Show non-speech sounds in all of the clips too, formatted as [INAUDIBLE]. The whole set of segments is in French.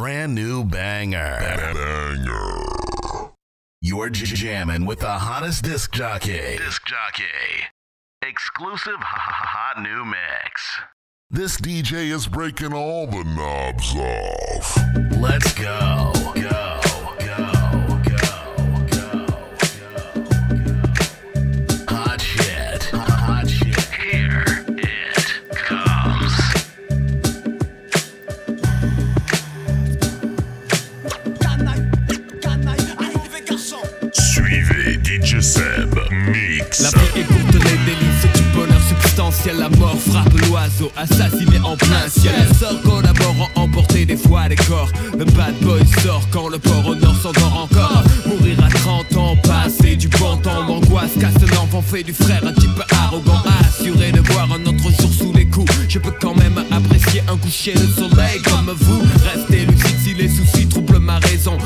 brand new banger. Banger. You're jamming with the hottest disc jockey. Disc jockey. Exclusive hot new mix. This DJ is breaking all the knobs off. Let's go. go. ciel, la mort frappe l'oiseau, assassiné en plein ciel. Elle sort collaborant, emporter des fois les corps. Le bad boy sort quand le port au nord s'endort encore. Mourir à 30 ans, passer du bon temps, l'angoisse casse l'enfant, fait du frère un type arrogant. Assuré de voir un autre jour sous les coups. Je peux quand même apprécier un coucher de soleil comme vous. Restez lucide si les soucis troublent ma raison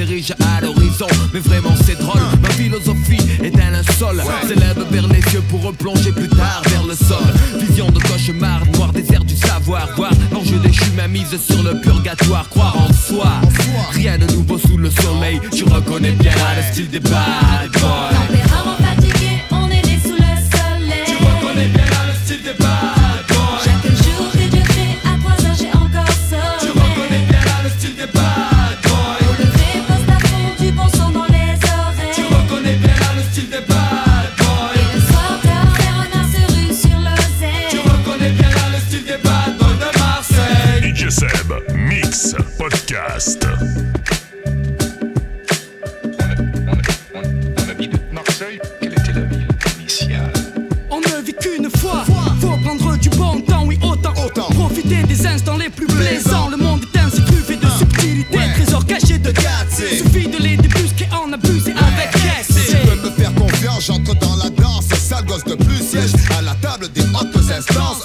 s'érige à l'horizon. Mais vraiment c'est drôle, ma philosophie est d'un linceul S'élève vers les cieux pour replonger plus tard vers le sol. Vision de cauchemar, noir désert du savoir. Voir l'enjeu déchu, ma mise sur le purgatoire. Croire en soi, rien de nouveau sous le soleil. Tu reconnais bien le style des bad de plus siège à la table des hautes instances.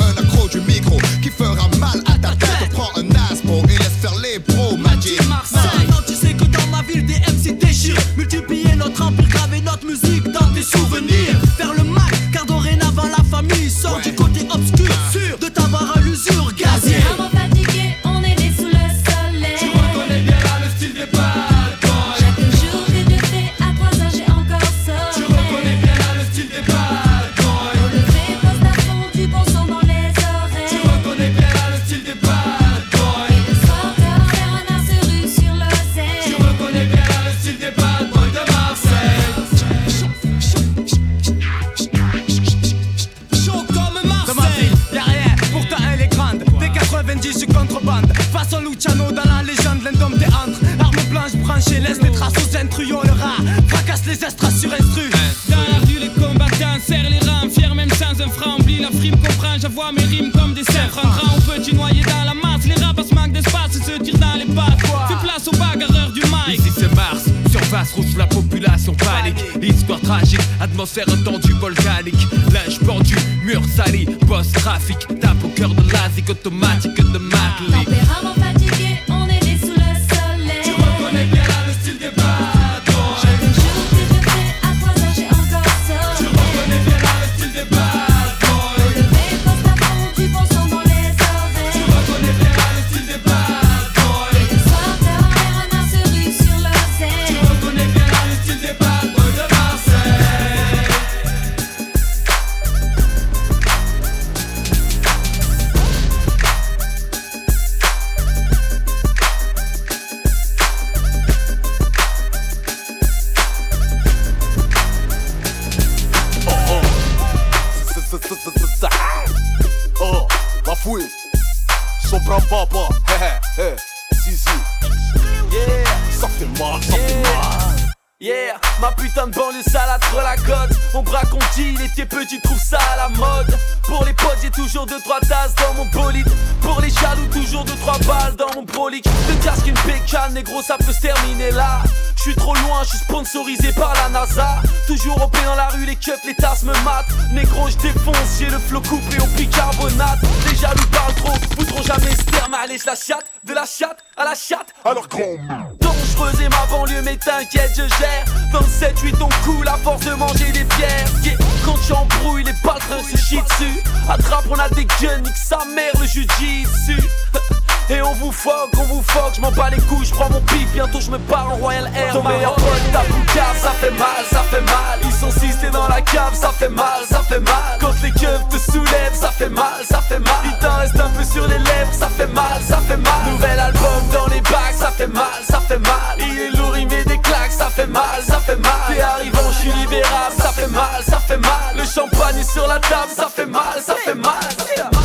comme Dangereuse et ma banlieue, mais t'inquiète, je gère. 27, 8, on coule à force de manger des pierres. Yeah. Quand j'embrouille, les patrons se chient dessus. Attrape, on a des guns, nique sa mère, le jujitsu. [LAUGHS] Et on vous fuck, on vous fuck, je m'en bats les couilles, je prends mon pif, bientôt je me pars en Royal Air. Ton meilleur pote tape une cave, ça fait mal, ça fait mal. Ils sont six, t'es dans la cave, ça fait mal, ça fait mal. Quand les keufs te soulèvent, ça fait mal, ça fait mal. Il t'en reste un peu sur les lèvres, ça fait mal, ça fait mal. Nouvel album dans les bacs, ça fait mal, ça fait mal. Il est lourd, il met des claques, ça fait mal, ça fait mal. T'es arrivant, je suis libérable, ça fait mal, ça fait mal. Le champagne est sur la table, ça fait mal, ça fait mal. Ça fait mal.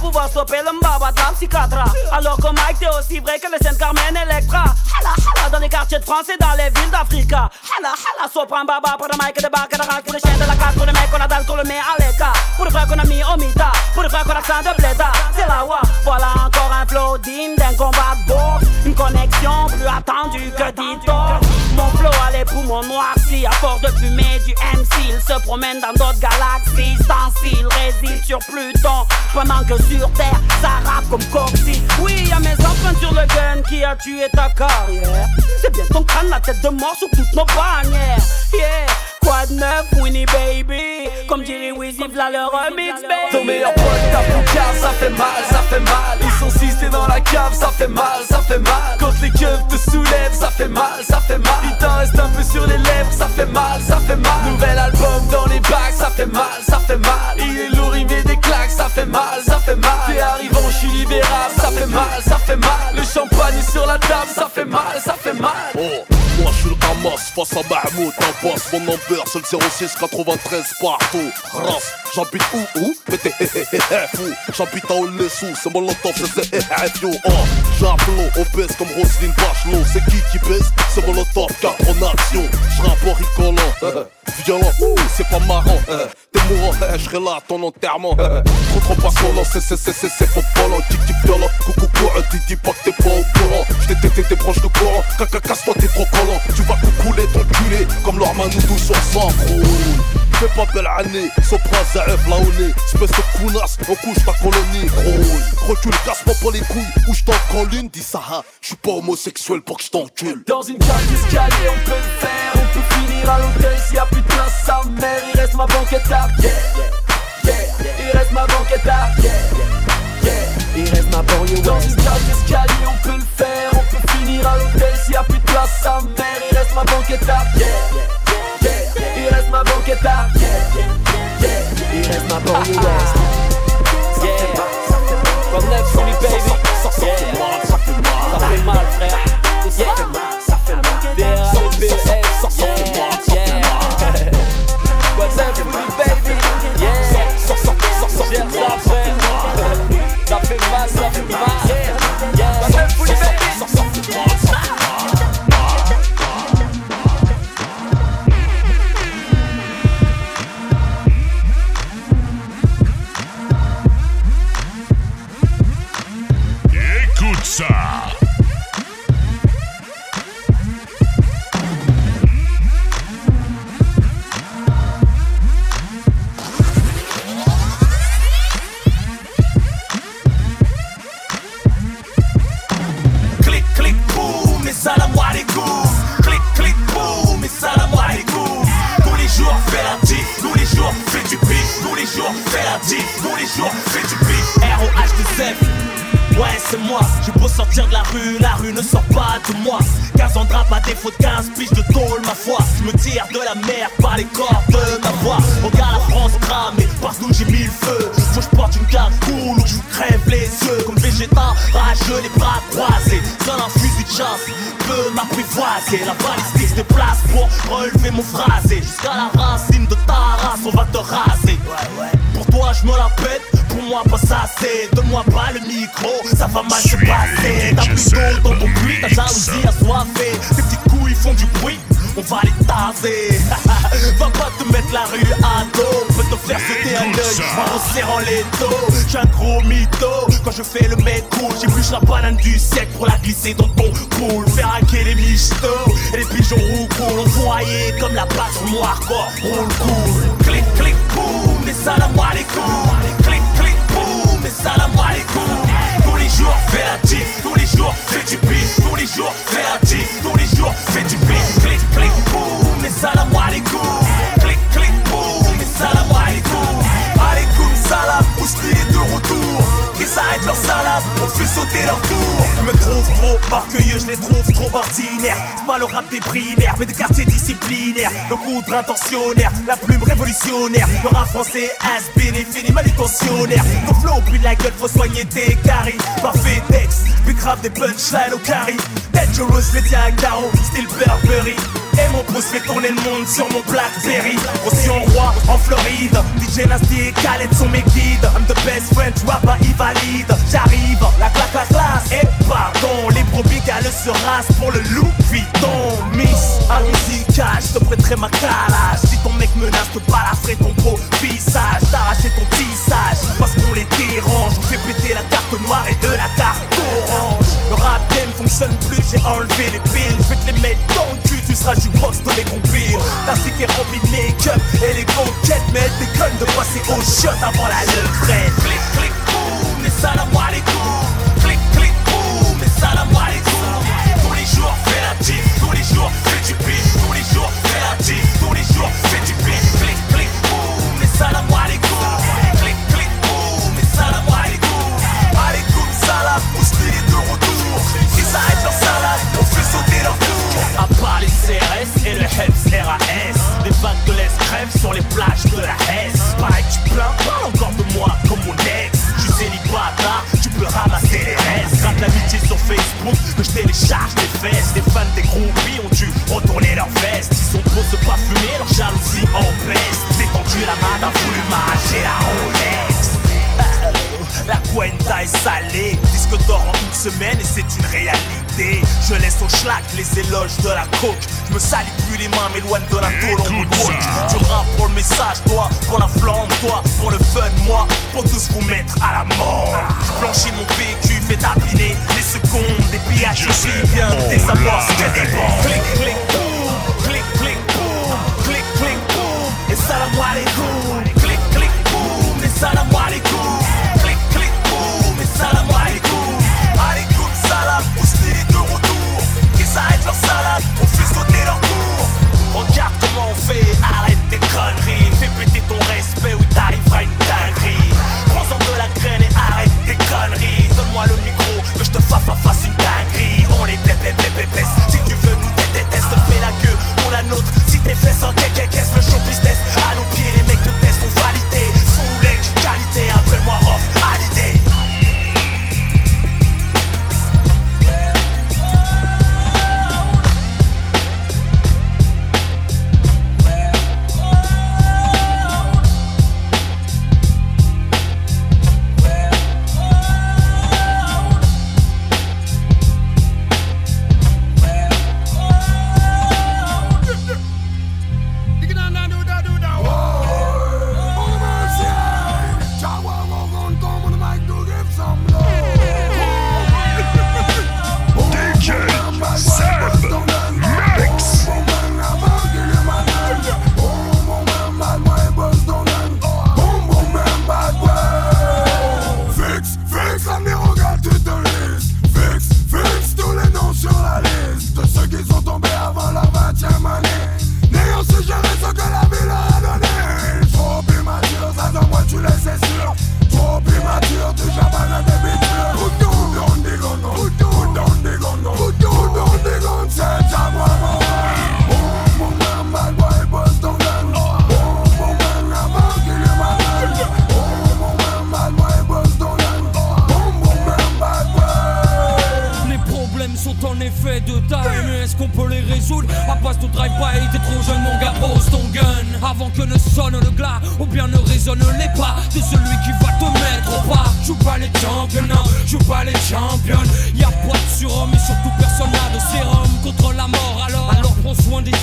Pouvoir stopper le la psychiatra Alors que Mike t'es aussi vrai que le Saint Carmen Electra. Hala hala dans les quartiers de France et dans les villes d'Africa. Hala hala sopran baba pour le Mike de bac et de rack Pour les de la classe, pour les mecs qu'on a dalle, qu'on le met à l'écart. Pour les frères qu'on a mis au mita, pour les frères qu'on a de bléda C'est la wa, voilà encore un flow digne d'un combat de boxe Une connexion plus attendue que Dito Mon flow a les poumons noircis à force de fumer du MC Il se promène dans d'autres galaxies. Sans s'il réside sur Pluton. Pendant que sur Terre, ça rappe comme Coxy. Oui, y'a mes empreintes sur le gun qui a tué ta carrière. C'est bien ton crâne, la tête de mort sur toutes nos bannières. Yeah, quoi de neuf, Winnie Baby? Comme dirait Wizzy, v'là le remix, baby. Ton meilleur pote tape une cave, ça fait mal, ça fait mal. Ils sont six, t'es dans la cave, ça fait mal, ça fait mal. Quand les keufs te soulèvent, ça fait mal, ça fait mal. Il t'en reste un peu sur les lèvres, ça fait mal, ça fait mal. Nouvel album dans les bacs, ça fait mal, ça fait mal. Il est lourd, il met des claques, ça fait mal, ça fait mal. T'es arrivant, je suis libérable, ça fait mal, ça fait mal. Le champagne sur la table, ça fait mal, ça fait mal. Oh, moi je suis le Hamas face à Mahmoud, boss, mon number c'est le 06 93 partout. Race, j'habite où où? Mais t'es [LAUGHS] fou, j'habite à Olessou, c'est mon lotov, c'est ZFU. Oh, j'appelons, obèse comme Roselyne Bachelot, c'est qui qui baisse C'est mon lotov, 4 en action. J'rappe en rigolant, [LAUGHS] violent, c'est pas marrant. T'es mourant, je serai là à ton enterrement. Trop trop pas collant, c'est c'est c'est c'est c'est faux volant, tic tic violent, coucou courant, dis dis pas que t'es pas au courant. J't'ai t'es proche de courant, caca casse-toi t'es trop collant. Tu vas coucouler ton culé, comme leur nous sur s'embrouille. Fais pas belle année, Sopra Zaev là au nez Espèce de counasse, on couche ta colonie Grouille, recule, casse-moi pas les couilles Ou j't'en l'une, dis ça hein J'suis pas homosexuel pour que j't'encule Dans une cage d'escalier, on peut le faire. Peut finir à l'hôtel s'il y a plus de place. Sa mère, il reste ma banquette à yeah, yeah, yeah. Il reste ma banquette à yeah, yeah, yeah. Il reste ma banlieue Dans une cage d'escalier, on peut le faire. On peut finir à l'hôtel s'il y a plus de place. Sa mère, il reste ma banquette à yeah, yeah, yeah. Il reste ma banquette à yeah, yeah, yeah. Il reste ma banlieue ouest. Yeah. Comme neuf sur lui, baby. Ça fait mal, ça fait mal Ça fait mal, frère. Yeah. Ça fait mal m'apprivoiser. La balistique se déplace pour relever mon phrasé. Jusqu'à la racine de ta race, on va te raser. Pour toi, je me la pète, pour moi, pas ça c'est. Donne-moi pas le micro, ça va mal se passer. T'as plus d'eau dans ton puits, ta jalousie assoiffée. Tes petites couilles font du bruit, on va les taser. [LAUGHS] va pas te mettre la rue à dos, peut te faire sauter un œil en serrant les dos. J'ai un gros mytho, quand je fais le mec cool, j'épluche la banane du siècle pour la glisser dans ton pool. Faire hacker les michtos comme la base mon hardcore, roule cool. Clic, clic, boum, et salam alaikum. Clic, clic, boum, et salam alaikum. Tous les jours, fais la diff, tous les jours, fais du bif. Tous les jours, fais la diff, tous les jours, fais du bif. Clic, clic, boum, et salam. Clic, clic, boum, et salam alaikum. Alaikum salam, Ousli est de retour. Ils arrêtent leur salade, on fait sauter leur gros, orgueilleux, je les trouve trop ordinaires. C'est pas rap des primaires, mais des quartiers disciplinaires. Le coudre intentionnel, la plume révolutionnaire. Le rap français has been et fini manutentionnaire. Ton flow brille la gueule, faut soigner tes caries. Parfait texte, puis grave des punchlines au carry. Dangerous, les Diagaro, style Burberry. Et mon pouce fait tourner le monde sur mon Blackberry. Ocean roi en Floride. DJ Nasty et Khaled sont mes guides. I'm the best vois pas, il valide. J'arrive, la claque, la classe. Et pardon, les brebis galeux se rasent pour le loup Vuitton. Miss, un cash, je te prêterai ma calage. Si ton mec menace, te balafrer ton beau visage. T'arracher ton tissage, parce qu'on les dérange. On fait péter la carte noire et de la carte Le rap game fonctionne plus, j'ai enlevé les piles. Je vais te les mettre dans le cul, tu seras du box de mes compiles. Ta stick est remplie de make-up et les conquêtes, mais elles déconnent de passer au shot avant la levrette. Clic, clic, boum, et salam alaikum. Clic, clic, boum, et salam alaikum. Tous les jours, fais la tif, tous les jours, fais du pif. Tous les jours, fais la tif, tous les jours, fais du pif. CRS et le HEPS RAS, de l'Est crèvent sur les plages de la Hesse. Pareil tu plains, parle encore de moi comme mon ex. Je suis célibataire, tu peux ramasser les restes. Grave l'amitié sur Facebook, que je télécharge les fesses. Les fans des groupies ont dû retourner leur veste. Ils sont trop se pas fumer, leur jalousie en baisse. C'est tendu la main d'un voulu m'arracher la Rolex. La cuenta est salée, disque d'or en une semaine et c'est une réalité. Je laisse au schlack les éloges de la coke. Je me salis plus les mains, m'éloigne de la moonwalk. Tu rap pour le message, toi, pour la flamme, toi, pour le fun, moi, pour tous vous mettre à la mort. Je blanchis mon PQ, fais tapiner les secondes, des pillages ici, bien des amorces, que des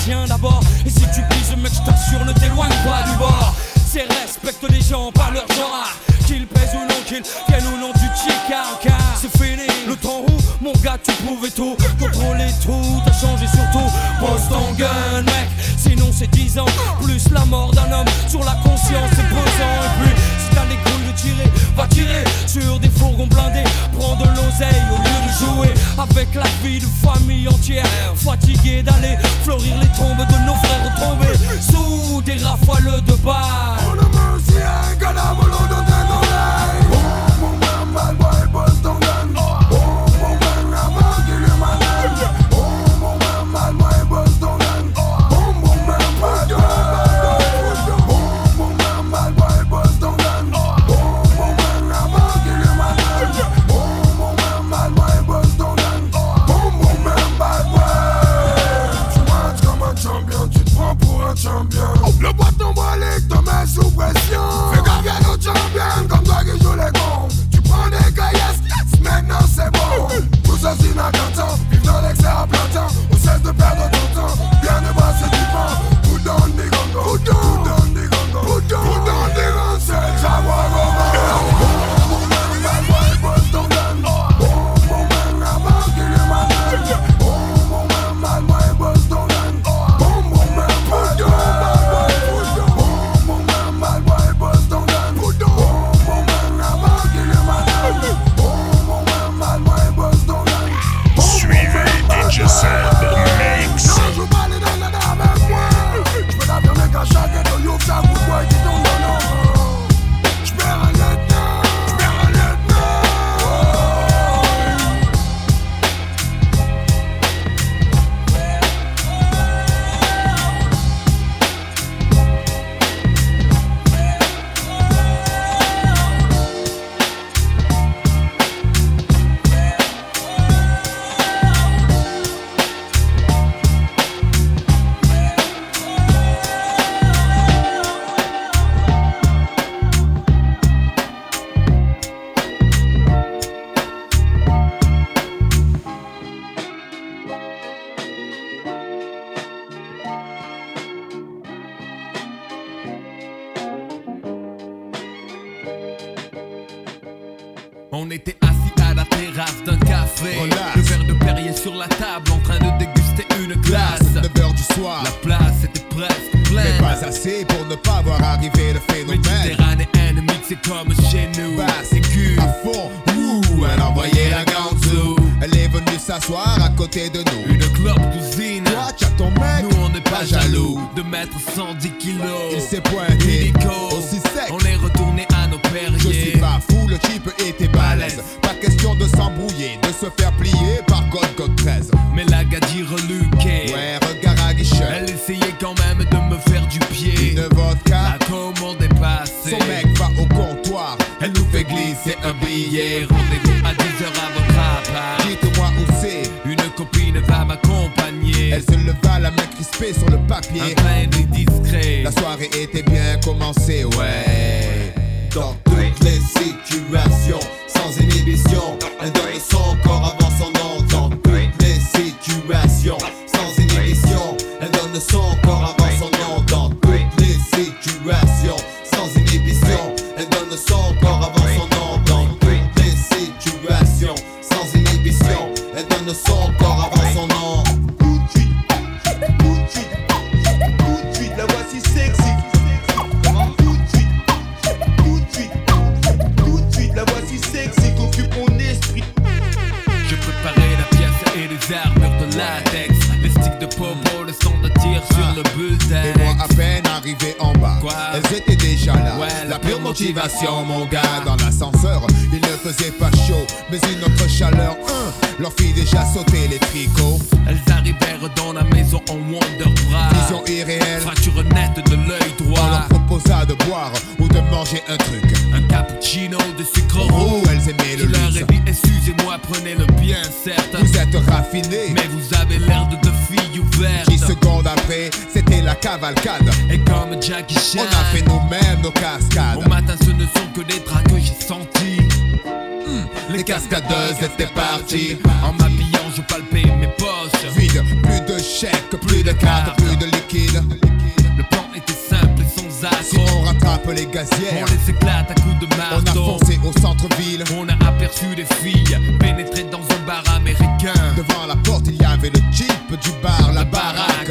tiens d'abord. Et si tu pises, mec, je t'assure, ne t'éloigne pas du bord. C'est respecte les gens, pas leur genre. Qu'ils pèsent ou non, qu'ils viennent ou non du chica car c'est fini. Le temps où, mon gars, tu pouvais tout contrôler tout, t'as changé surtout. Pose ton gun, mec, sinon c'est 10 ans. Plus la mort d'un homme sur la conscience, c'est pesant. Et puis, si t'as les couilles de tirer, va tirer sur des fourgons blindés. Prends de l'oseille au avec la vie de famille entière. Fatigué d'aller fleurir les tombes de nos frères tombés sous des rafales de balles. Et comme Jackie Chan, on a fait nous-mêmes nos cascades. Au matin, ce ne sont que des draps que j'ai sentis. Hmm, les cascadeuses étaient parties. En m'habillant, je palpais mes poches. Vide, plus de chèques, plus de cartes, plus de liquide. Le plan était simple et sans accro. Si on rattrape les gazières, on les éclate à coups de marteau. On a foncé au centre-ville, on a aperçu des filles pénétrer dans un bar américain. Devant la porte, il y avait le jeep du bar, la, baraque.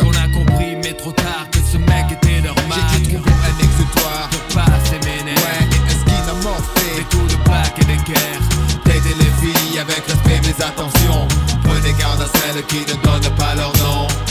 ceux qui ne donnent pas leur nom.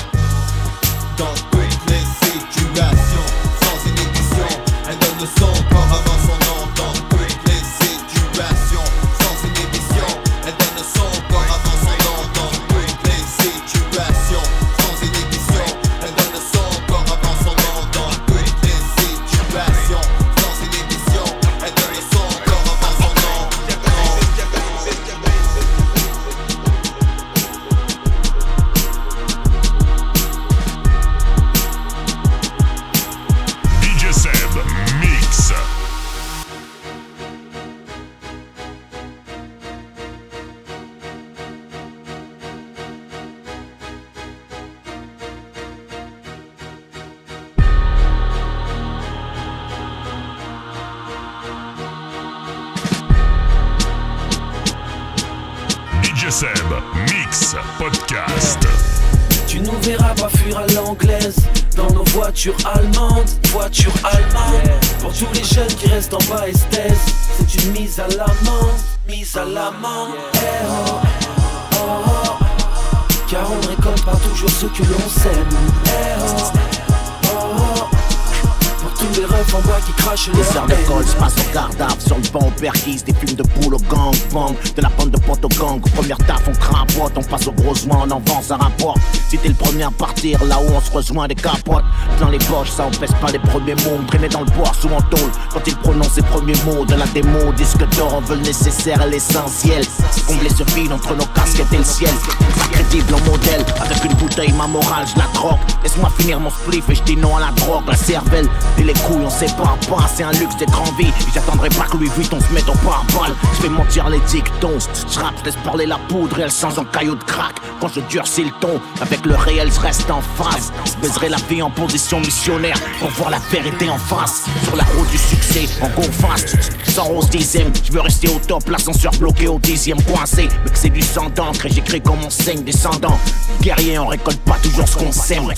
enfants, ça rapporte. Si t'es le premier à partir, là où on se rejoint des capotes plein les poches, ça empêche pas les premiers mots. Traîner dans le bois sous en tôle quand il prononce ses premiers mots. De la démo, disque d'or en veut le nécessaire et l'essentiel. Combler ce vide entre nos casquettes et le ciel. Pas crédible en modèle, avec une bouteille, ma morale, je la troque. Laisse-moi finir mon spliff et je dis non à la drogue, la cervelle. Et les couilles, on sait pas, pas, c'est un luxe d'être en vie. J'attendrai pas que Louis on se mette en pare-balles. Je vais mentir les dictons, je laisse parler la poudre et elle sans en caillou de crack. Quand je durcis le ton, avec le réel, je reste en face. Je baiserai la vie en position missionnaire pour voir la vérité en face. Sur la route du succès, en go fast. Sans rose dixième, je veux rester au top. L'ascenseur bloqué au dixième, coincé. Mais que c'est du sang d'encre et j'écris comme on saigne descendant. Guerrier, on récolte pas toujours ce qu'on sème.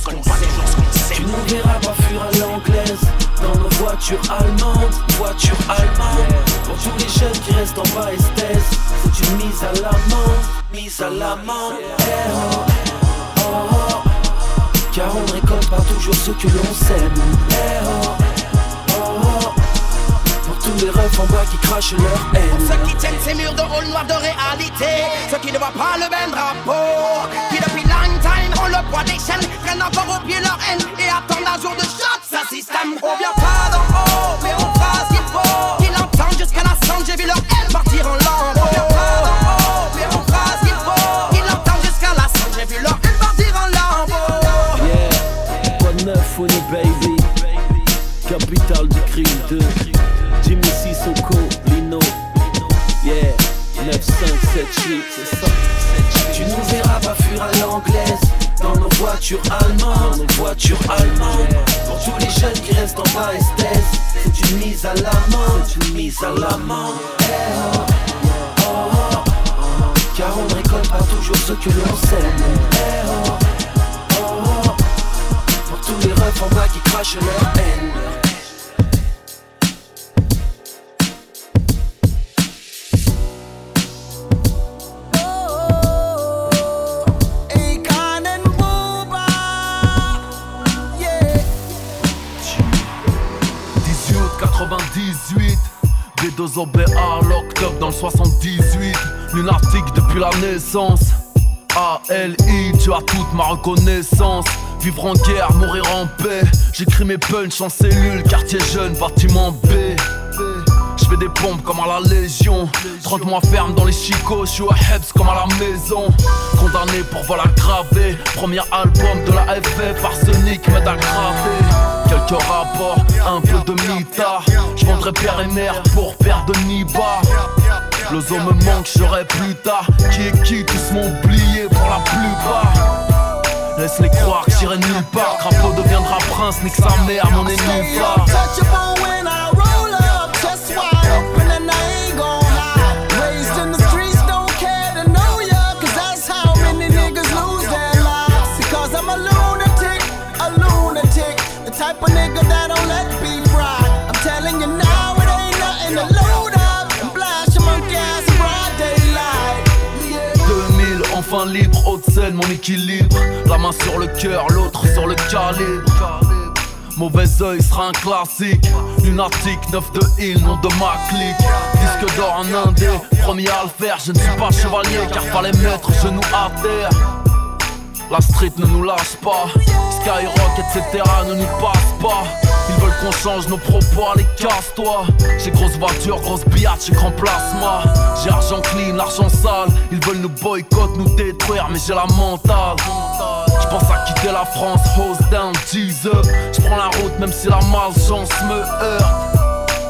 Tu nous verras pas fuir à l'anglaise Dans nos voitures allemandes Voitures allemandes Pour tous les jeunes qui restent en bas esthèse C'est une mise à l'amende Mise à l'amende Eh oh, oh, oh. Car on récolte pas toujours ce que l'on sème. Eh oh, oh, oh. Pour tous les refs en bas qui crachent leur haine. Pour ceux qui tiennent ces murs de rôle noir de réalité. Ceux qui ne voient pas le même drapeau. Qui depuis long time ont le poids des chaînes Prennent encore au pied leur haine Et attendent un jour de shot ce système. On vient pas d'en haut mais on fera ce qu'il faut Qu'ils l'entendent jusqu'à la cendre J'ai vu leur haine partir en lambeaux Oni baby. Capitale du crime de Jimmy Sissoko, Lino. Yeah, 9, 5, 7, 8, c'est ça. Tu nous verras pas fuir à l'anglaise Dans nos voitures allemandes, dans nos voitures allemandes. Pour tous les jeunes qui restent en bas C'est une mise à l'amende, c'est une mise à l'amende. Eh oh, oh, oh. Car on ne récolte pas toujours ce que l'on sème. Refs en bas qui crachent leur haine Akon and Booba Yeah. 18 août 98 B2 OBA l'octobre dans le 78 Lunatique depuis la naissance. ALI tu as toute ma reconnaissance Vivre en guerre, mourir en paix. J'écris mes punchs en cellule, quartier jeune, bâtiment B. Je fais des pompes comme à la Légion. 30 mois ferme dans les chicots, je suis au Hebs comme à la maison. Condamné pour vol aggravé. Premier album de la FF, arsenic m'aide à graver Quelques rapports, un peu de mitard Je vendrai père et mère pour père de Niba. L'ozo me manque, j'aurai plus tard. Qui est qui, tous m'ont oublié pour la plupart Laisse-les croire que j'irai nulle part. Crapaud deviendra prince, nique sa mère, mon ennemi phare mon équilibre. La main sur le cœur, l'autre sur le calibre. Mauvais oeil sera un classique. Lunatique, 9 de Hill, nom de ma clique. Disque d'or en indé, premier à le faire Je ne suis pas chevalier car fallait mettre genou à terre La street ne nous lâche pas. Skyrock etc ne nous passe pas qu'on change nos propos, allez casse-toi J'ai grosse voiture, grosse billard, j'ai grand plasma. J'ai argent clean, l'argent sale. Ils veulent nous boycott, nous détruire Mais j'ai la mentale. Je pense à quitter la France, hose down, Jesus. Je prends la route même si la malchance me heurte.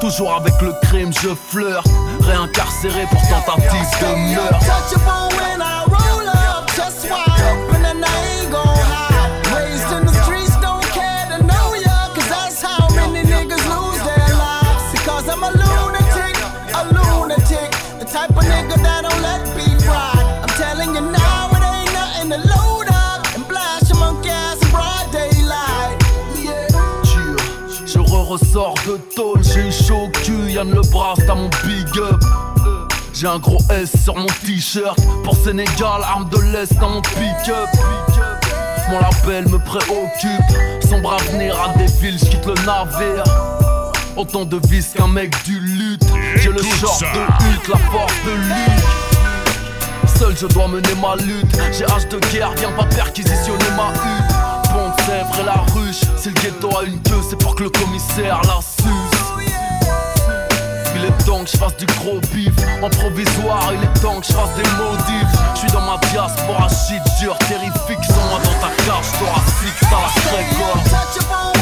Toujours avec le crime je flirte Réincarcéré pour tentative de meurtre Re-ressors de tôle, j'ai chaud au cul, Yann le bras à mon big up. J'ai un gros S sur mon t-shirt, pour Sénégal, arme de l'Est dans mon pick-up. Mon label me préoccupe, sombre avenir à des villes, j'quitte le navire. Autant de vis qu'un mec du lutte, j'ai le short de Hulk, la force de lutte. Seul je dois mener ma lutte, j'ai âge de guerre, viens pas perquisitionner ma hutte. Et la ruche. Si le ghetto a une queue, c'est pour que le commissaire la suce. Il est temps que je fasse du gros bif. En provisoire, il est temps que je fasse des maudits Je suis dans ma diaspora shit dur, terrifique. Sans moi dans ta cage thoracique, ça la fréquence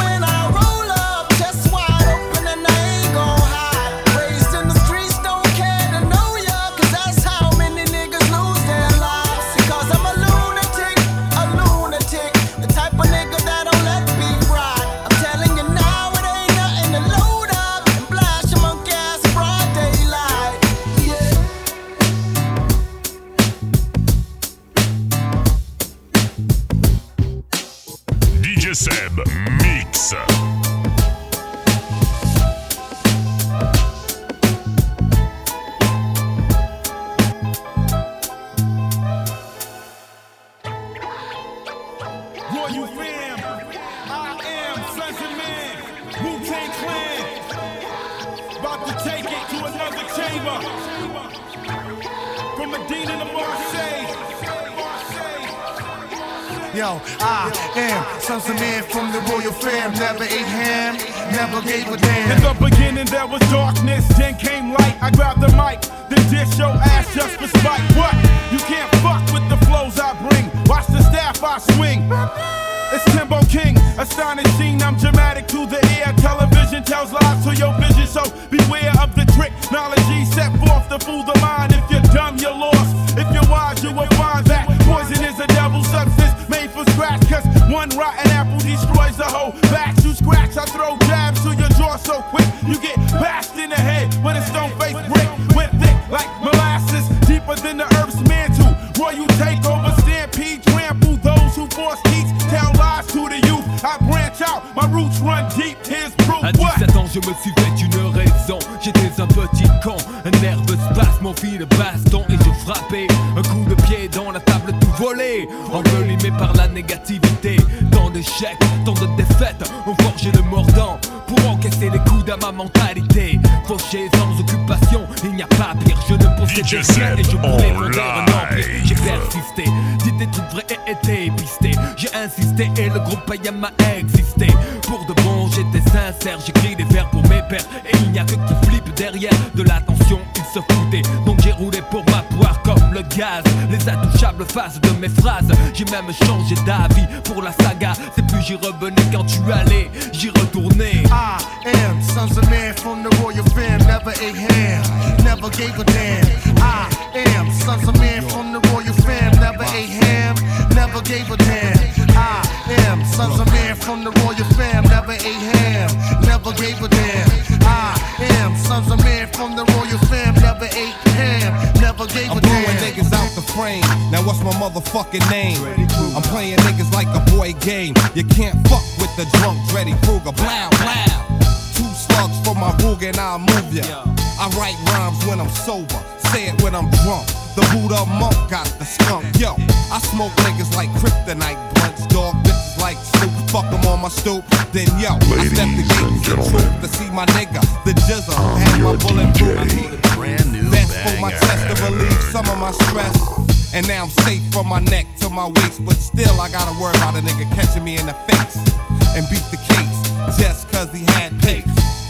mentalité. Fauché sans occupation, il n'y a pas pire. Je ne possédais rien et je voulais fonder un empire. J'ai persisté, dit des trucs vrais et été pisté. J'ai insisté et le groupe Payam m'a existé. Pour de bon, j'étais sincère, j'écris des vers pour mes pères. Et il n'y a que qui flippe derrière de l'attention, ils se foutaient. Donc j'ai roulé pour ma poire comme le gaz. Les intouchables faces de mes phrases. J'ai même changé d'avis pour la saga. C'est plus j'y revenais quand tu allais, j'y retournais. I am Sons of Man from the royal fam. Never ate ham, never gave a damn. I am Sons of Man from the royal fam. Never ate ham, never gave a damn. I am Sons of Man from the royal fam. Never ate ham, never gave a damn. I am Sons of Man from the royal fam. Never ate ham, never gave a damn. Niggas out the frame. Now what's my motherfucking name? I'm playing niggas like a boy game. You can't fuck with the drunk Dreddy Kruger. Blow, blow. Two slugs for my Ruger and I'll move ya. I write rhymes when I'm sober. Say it when I'm drunk. The Buddha monk got the skunk. Yo, I smoke niggas like kryptonite blunts. Dog bitches like Snoop. Fuck 'em on my stoop. Then yo, I step the gates of truth to see my nigga. The jizzle had my bulletproof. Brand new That's for my banger. chest to relieve some of my stress. And now I'm safe from my neck to my waist. But still, I gotta worry about a nigga catching me in the face and beat the case just cause he had pace.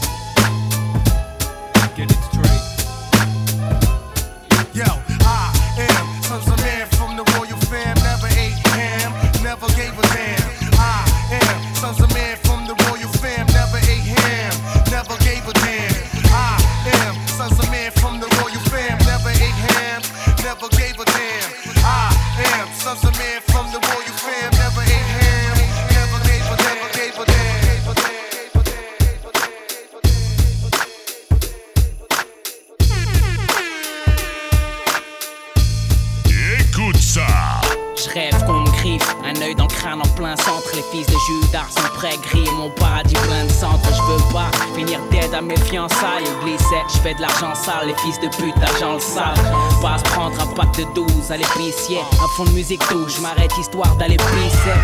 Fiançailles. Glissette, je fais de l'argent sale, les fils de pute, argent le sale. Pas se prendre un pack de 12 à l'épicier. Un fond de musique douce, je m'arrête histoire d'aller pisser.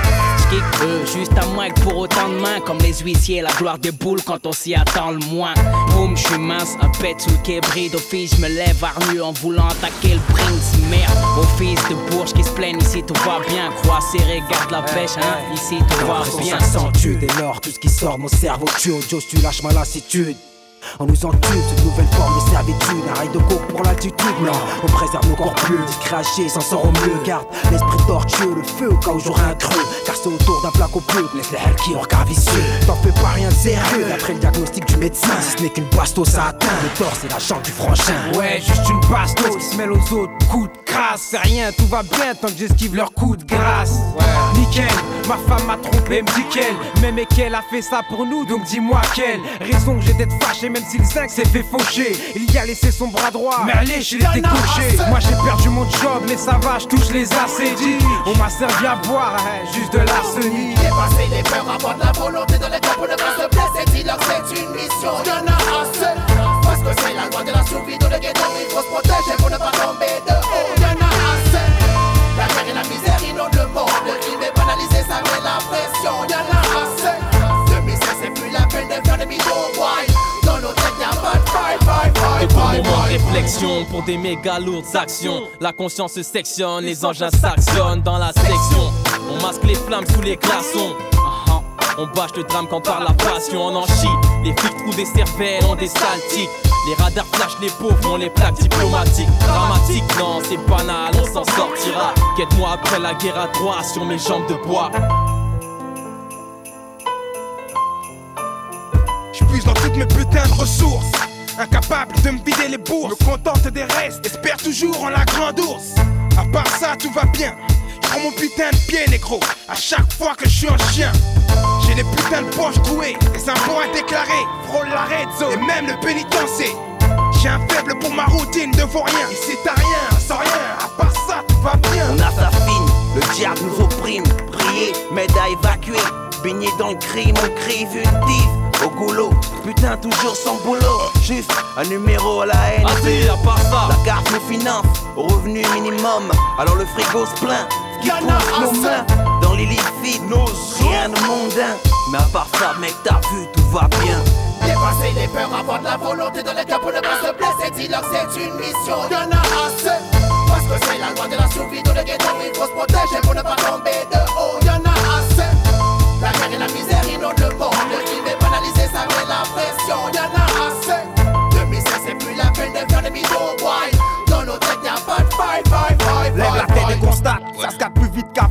Eux, juste à que pour autant de mains. Comme les huissiers, la gloire des boules quand on s'y attend le moins. Boum, je suis mince, un pet sous le quai bride. Au fils, je me lève arnu en voulant attaquer le prince. Merde, au fils de Bourges qui se plaignent ici, tout va bien. Croix serrée, garde la pêche, hein. Ici, tout va bien. s'accentue dès lors tout ce qui sort mon cerveau tue au Joe tu lâches ma lassitude on nous entube cette nouvelle forme de servitude. Un rail de coke pour l'altitude Non, on préserve nos corps plus Dit cracher s'en sort au mieux. Garde l'esprit tortueux, le feu au cas où j'aurai un creux. Car c'est autour d'un plat copieux que les fleurs qui ont regard vicieux. T'en fais pas rien de sérieux D'après le diagnostic du médecin. Si ce n'est qu'une bastos ça atteint Le tort c'est la chambre du frangin. Ouais, juste une bastos qui se mêle aux autres. Coup de crasse, c'est rien, tout va bien tant que j'esquive leur coup de grâce. Nique Ma femme m'a trompé, me dit qu'elle m'aimait qu'elle a fait ça pour nous, donc dis-moi quelle raison j'ai d'être fâché, même si le zinc s'est fait faucher. Il y a laissé son bras droit, mais allez, il était couché. Moi j'ai perdu mon job, mais ça va, je touche les assédis. On m'a servi à boire, hein, juste de l'arsenic. Dépasser les peurs, avoir de la volonté de l'état pour ne pas se blesser. Dis-leur que c'est une mission, y'en a assez. Parce que c'est la loi de la survie dans le ghetto, il faut se protéger pour ne pas tomber de haut. Ça met la pression. Y'en a assez. 2016, c'est plus la peine de faire des mythos wild. Dans nos têtes, y'a pas de fight, fight, fight, fight. réflexion, pour des méga lourdes actions, la conscience se sectionne, les engins s'actionnent dans la section. On masque les flammes sous les glaçons. On bâche le drame quand par la passion on en chie. Les flics trouvent des cervelles, ont des saltiques. Les radars flashent les pauvres, ont les plaques diplomatiques. Dramatique, non, c'est banal, on s'en sortira. Quelques mois après la guerre à droit sur mes jambes de bois. Je puise dans toutes mes putains de ressources. Incapable de me vider les bourses. Me contente des restes, espère toujours en la grande ours. À part ça, tout va bien. Je prends mon putain de pied, négro. À chaque fois que je suis un chien. J'ai des putains de poches trouées, des impôts à déclarer. Frôle la red zone et même le pénitencier. J'ai un faible pour ma routine de vaurien. Ici t'as rien, sans rien. À part ça, tout va bien. On assassine, le diable nous opprime. Prier m'aide à évacuer. Baigné dans le crime, on crie fugitif. Au goulot, putain, toujours sans boulot. Juste un numéro à la haine. Ah, si, à part ça. La carte nous finance au revenu minimum. Alors le frigo se plaint. Qui Y'en a pousse nos assez. mains dans les liquides, nos rien de mondain. Mais à part ça, mec, t'as vu, tout va bien. Dépasser les peurs, avoir de la volonté de l'état pour ne pas se blesser. Dis-leur que c'est une mission, y'en a assez. Parce que c'est la loi de la survie dans le ghetto, il faut se protéger pour ne pas tomber de haut, y'en a assez. La guerre et la misère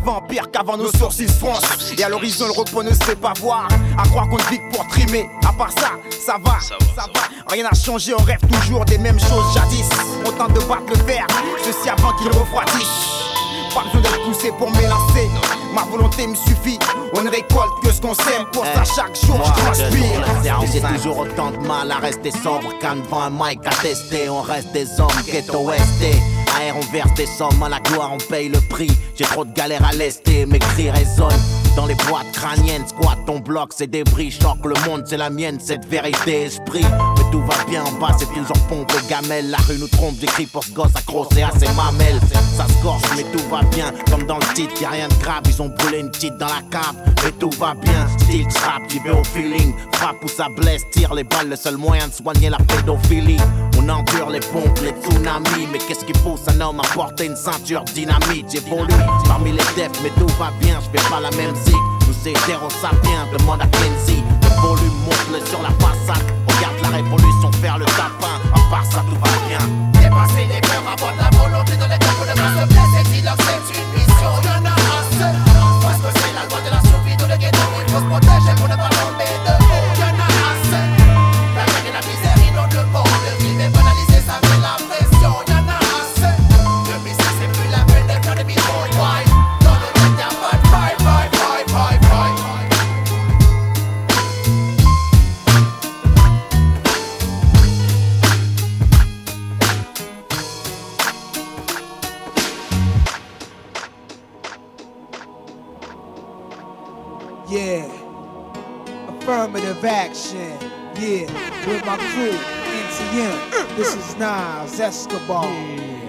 qu'avant, pire qu'avant nos sourcils se froncent. Et à l'horizon, le repos ne se fait pas voir. À croire qu'on ne vit que pour trimer. À part ça, ça va, ça va. Rien n'a changé, on rêve toujours des mêmes choses jadis. On tente de battre le fer, ceci avant qu'il refroidisse. Pas besoin d'être poussé pour m'élancer. Ma volonté me suffit. On ne récolte que ce qu'on sème. Pour ça, chaque jour, Moi, je transpire. J'ai toujours autant de mal à rester sobre qu'un devant un mic à tester. On reste des hommes ghetto AR, on verse des sommes à la gloire, on paye le prix. J'ai trop de galères à lester, mes cris résonnent. Dans les boîtes crâniennes, squat ton bloc, c'est débris. Choc le monde, c'est la mienne, cette vérité, esprit. Tout va bien en bas, c'est toujours pompe gamelle. La rue nous trompe, j'écris pour ce gosse accroché à ses mamelles. Ça se gorge, mais tout va bien. Comme dans le titre, y'a rien de grave, ils ont brûlé une petite dans la cave. Mais tout va bien, style trap, j'y vais au feeling. Frappe où ça blesse, tire les balles, le seul moyen de soigner la pédophilie. On endure les pompes, les tsunamis. Mais qu'est-ce qu'il pousse un homme à porter une ceinture dynamite? J'évolue parmi les defs, mais tout va bien, je fais pas la même zig. Nous c'est hétéro sapiens, demande à Kenzie. Le volume monte sur la façade. Révolution faire le tapin. À part ça, tout va bien. Dépasser les peurs, avoir de la volonté de l'état pour ne Yeah. Affirmative action. Yeah. With my crew, NTM. This is Nas Escobar.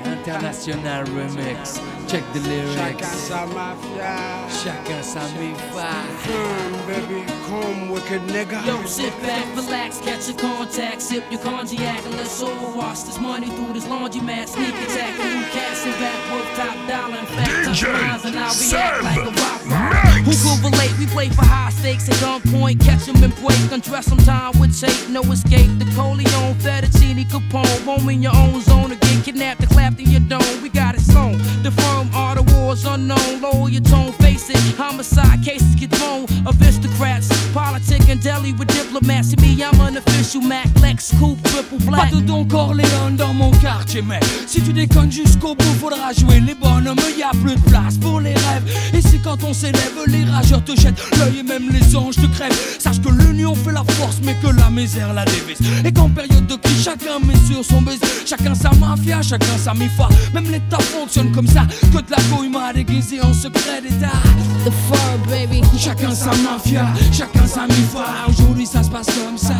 International remix. Check the lyrics. Chacun sa mafia. Chacun sa mifa. Come, baby, come, wicked nigga. Yo, sit back, relax, catch your contact, sip your cognac, and let's overwash this money through this laundromat. Sneak attack, new cats and back worth top dollar. In fact, touch lines and I'll react like a rock rock. Who could relate? We play for high stakes at gunpoint, catch 'em and break, them, time with tape, no escape. The Coleon, Fettuccine, Capone, roam in your own zone again, kidnapped and clapped in your dome. We got it sewn. The firm are the wars unknown. Lower your tone, it. Homicide cases get thrown. Aristocrats, politic and deli with diplomats. I'm an official Mac, Lex, Coupe, triple black. Pas de Don Corleone dans mon quartier, mais si tu déconnes jusqu'au bout, faudra jouer les bonhommes. Y a plus de place pour les rêves. Et c'est quand on s'élève, les rageurs te jettent l'œil et même les anges te crèvent. Sache que l'union fait la force, mais que la misère la dévise. Et qu'en période de crise, chacun met sur son baiser. Chacun sa mafia, chacun sa mifa. Même l'État fonctionne comme ça. Que de la couille m'a déguisé en secret d'État. The fur, baby. Chacun sa mafia, chacun sa mifa. Aujourd'hui ça se passe comme ça.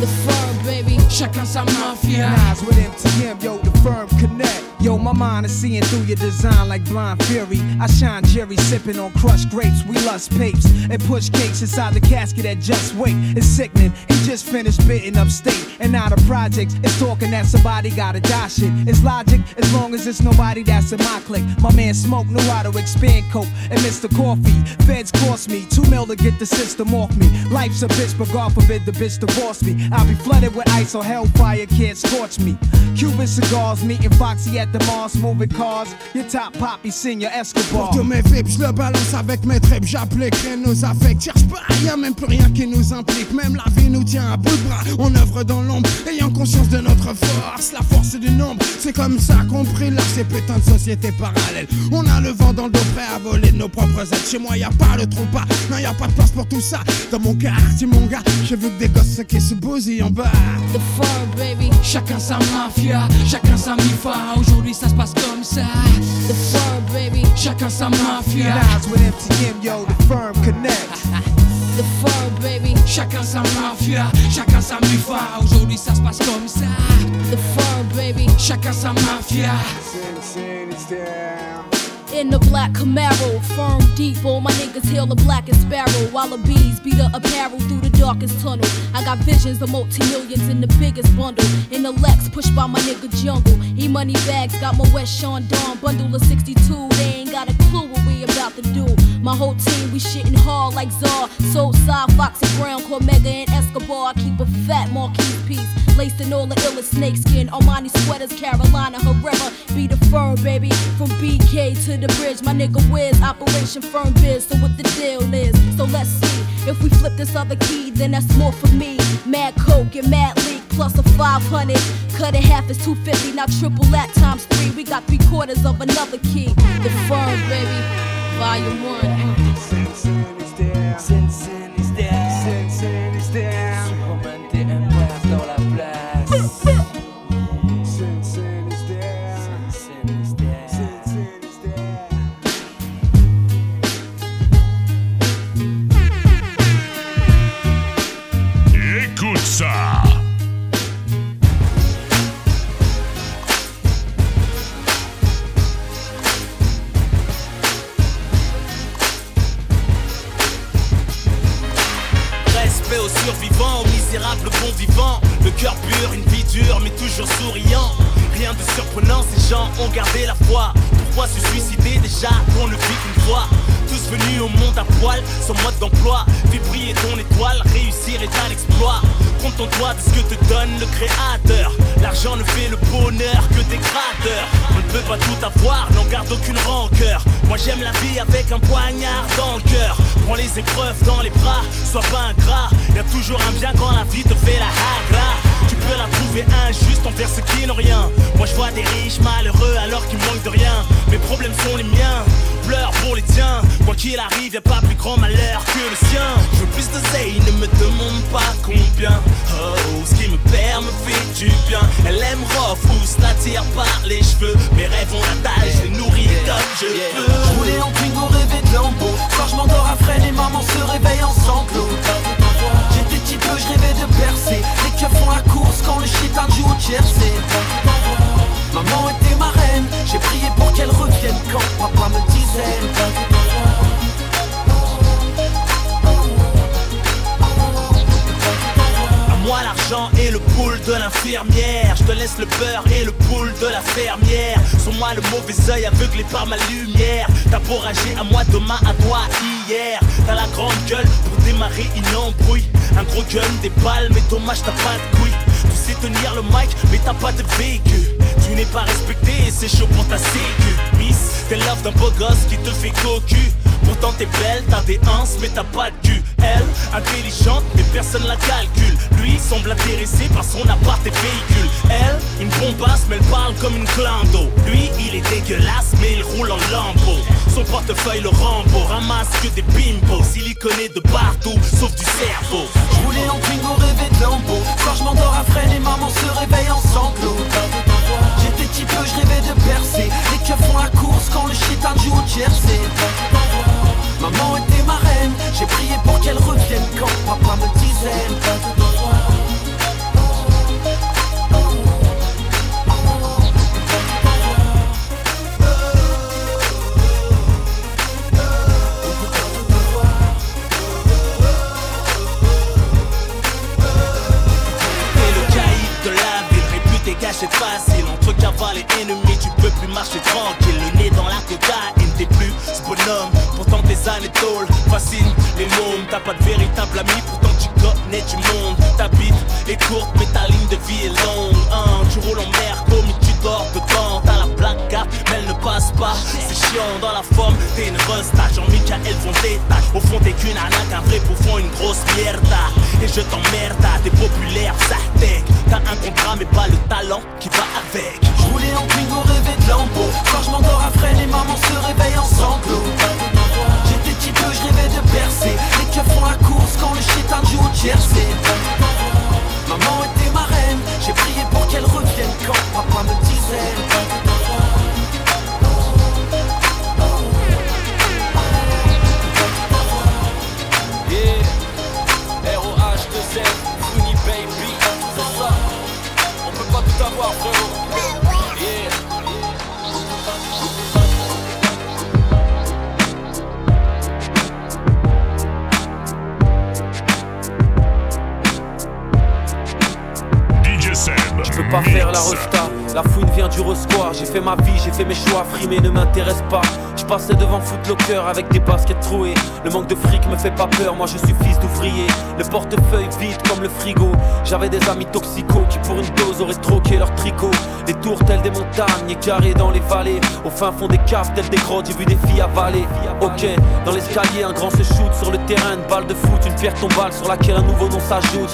The fur, baby. Chacun sa mafia. Nas with MTM, yo, the firm connect. Yo, my mind is seeing through your design like blind fury. I shine Jerry sipping on crushed grapes. We lust papes and push cakes inside the casket that just wait. It's sickening. He just finished bitten upstate and now the projects is talking that somebody gotta die shit. It's logic as long as it's nobody that's in my clique. My man Smoke knew how to expand coke and Mr. Coffee. Feds cost me two mil to get the system off me. Life's a bitch, but God forbid the bitch divorce me. I'll be flooded with ice or hellfire can't scorch me. Cuban cigars, meeting Foxy at the Mars, moving cars. Your top poppy, senior Escobar. Pour tous mes vips, je le balance avec mes tripes, j'applique rien nous affecte. Cherche pas, y'a même plus rien qui nous implique. Même la vie nous tient à bout de bras. On œuvre dans l'ombre, ayant conscience de notre force. La force du nombre, c'est comme ça qu'on prie là, ces putains de sociétés parallèles. On a le vent dans le dos, prêt à voler de nos propres ailes. Chez moi, y a pas le trompe pas, non, y a pas de place pour tout ça. Dans mon quartier, mon gars, j'ai vu que des gosses qui se bousillent en bas. The fur, baby. Chacun sa mafia, chacun sa mifa. Aujourd'hui ça se passe comme ça. The firm, baby. Chacun sa mafia. Nas with MTM, yo, the firm connect. The fur, baby. Chacun sa mafia, chacun sa mifa. Aujourd'hui ça se passe comme ça. The fur, baby. Chacun sa mafia. In the black Camaro, firm deep, all my niggas hail the blackest sparrow. While the bees beat the apparel through the darkest tunnel. I got visions of multi-millions in the biggest bundle. In the Lex, pushed by my nigga Jungle. E money bags, got my West Sean Dawn bundle of 62. They ain't got a clue about to do. My whole team, we shitting hard like Czar. Soul side, Foxy Brown, Cormega, and Escobar. I keep a fat Marquis piece. Laced in all the illest snakeskin. Armani sweaters, Carolina Herrera. Be the firm, baby. From BK to the bridge, my nigga Wiz. Operation Firm Biz. So what the deal is? So let's see. If we flip this other key, then that's more for me. Mad Coke and Mad Leak plus a 500. Cut it half is 250. Now triple that times three. We got three quarters of another key. The firm, baby. Volume one. Uh. Sin mais toujours souriant. Rien de surprenant, ces gens ont gardé la foi. Pourquoi se suicider déjà On ne vit qu'une fois? Tous venus au monde à poil, sans mode d'emploi. Fais briller ton étoile, réussir est un exploit. Contente-toi de ce que te donne le créateur. L'argent ne fait le bonheur que des créateurs. On ne peut pas tout avoir, n'en garde aucune rancœur. Moi j'aime la vie avec un poignard dans le cœur. Prends les épreuves dans les bras, sois pas ingrat. Y a toujours un bien quand la vie te fait la hagra. Peux la trouver injuste envers ceux qui n'ont rien. Moi je vois des riches malheureux alors qu'ils manquent de rien. Mes problèmes sont les miens, pleure pour les tiens. Quoi qu'il arrive, y a pas plus grand malheur que le sien. Je veux plus de zèle, ne me demande pas combien. Oh, ce qui me perd me fait du bien. Elle aime rough ou tire par les cheveux. Mes rêves ont la taille, je les nourris comme je peux. Roulais en Twingo, rêver de lambeau Quand je m'endors à freine et maman se réveille en sanglots je rêvais de percer. Les keufs font la course quand le shit joue au tiercé. Maman était ma reine, j'ai prié pour qu'elle revienne quand papa me disait moi l'argent et le pool de l'infirmière. Je te laisse le beurre et le pool de la fermière. Sur moi le mauvais œil aveuglé par ma lumière. T'as beau rager à moi demain à toi hier. T'as la grande gueule pour démarrer une embrouille. Un gros gun, des balles mais dommage t'as pas de couilles. Tu sais tenir le mic mais t'as pas de véhicule. Tu n'es pas respecté et c'est chaud pour ta sécu T'es love d'un beau gosse qui te fait cocu. Pourtant t'es belle, t'as des hanches mais t'as pas de cul. Elle, intelligente mais personne la calcule. Lui semble intéressé par son appart et véhicule. Elle, une bombasse mais elle parle comme une clando. Lui il est dégueulasse mais il roule en lambeau. Son portefeuille le Rambo ramasse que des bimbos. Siliconé de partout sauf du cerveau. Roulais en Twingo, rêvais de lambeau Quand je m'endors à freine et maman se réveille en sanglots. J'étais petit peu, je rêvais de percer. Les keufs font quand le shit joue au tiercé Maman était ma reine, j'ai prié pour qu'elle revienne quand papa me disait. T'es le caïd de la ville, réputé caché facile Entre cavale et ennemi, tu peux plus marcher tranquille. Le nez dans la cocaïne, t'es plus ce bonhomme. Pourtant tes tôle fascinent les mômes. T'as pas de véritable ami, pourtant tu connais du monde. Ta bite est courte, mais ta ligne de vie est longue. Tu roules en mer comme tu dors dedans T'as la carte, mais elle ne passe pas. C'est chiant dans la forme, t'es une resta Jean-Michel vont détache Au fond t'es qu'une arnaque, un vrai bouffon, une grosse mierda. Et je t'emmerde, t'es populaire, ça T'as un contrat mais pas le talent qui va avec. Roulais en Twingo, rêvais de avec des baskets trouées. Le manque de fric me fait pas peur, moi je suis fils d'ouvrier. Le portefeuille vide comme le frigo. J'avais des amis toxicaux qui pour une dose auraient troqué leur tricot. Les tours telles des montagnes, dans les vallées Au fin fond des caves telles des grottes, j'ai vu des filles avaler. Ok, dans l'escalier un grand se shoot sur le terrain. Une balle de foot, une pierre tombale sur laquelle un nouveau nom s'ajoute.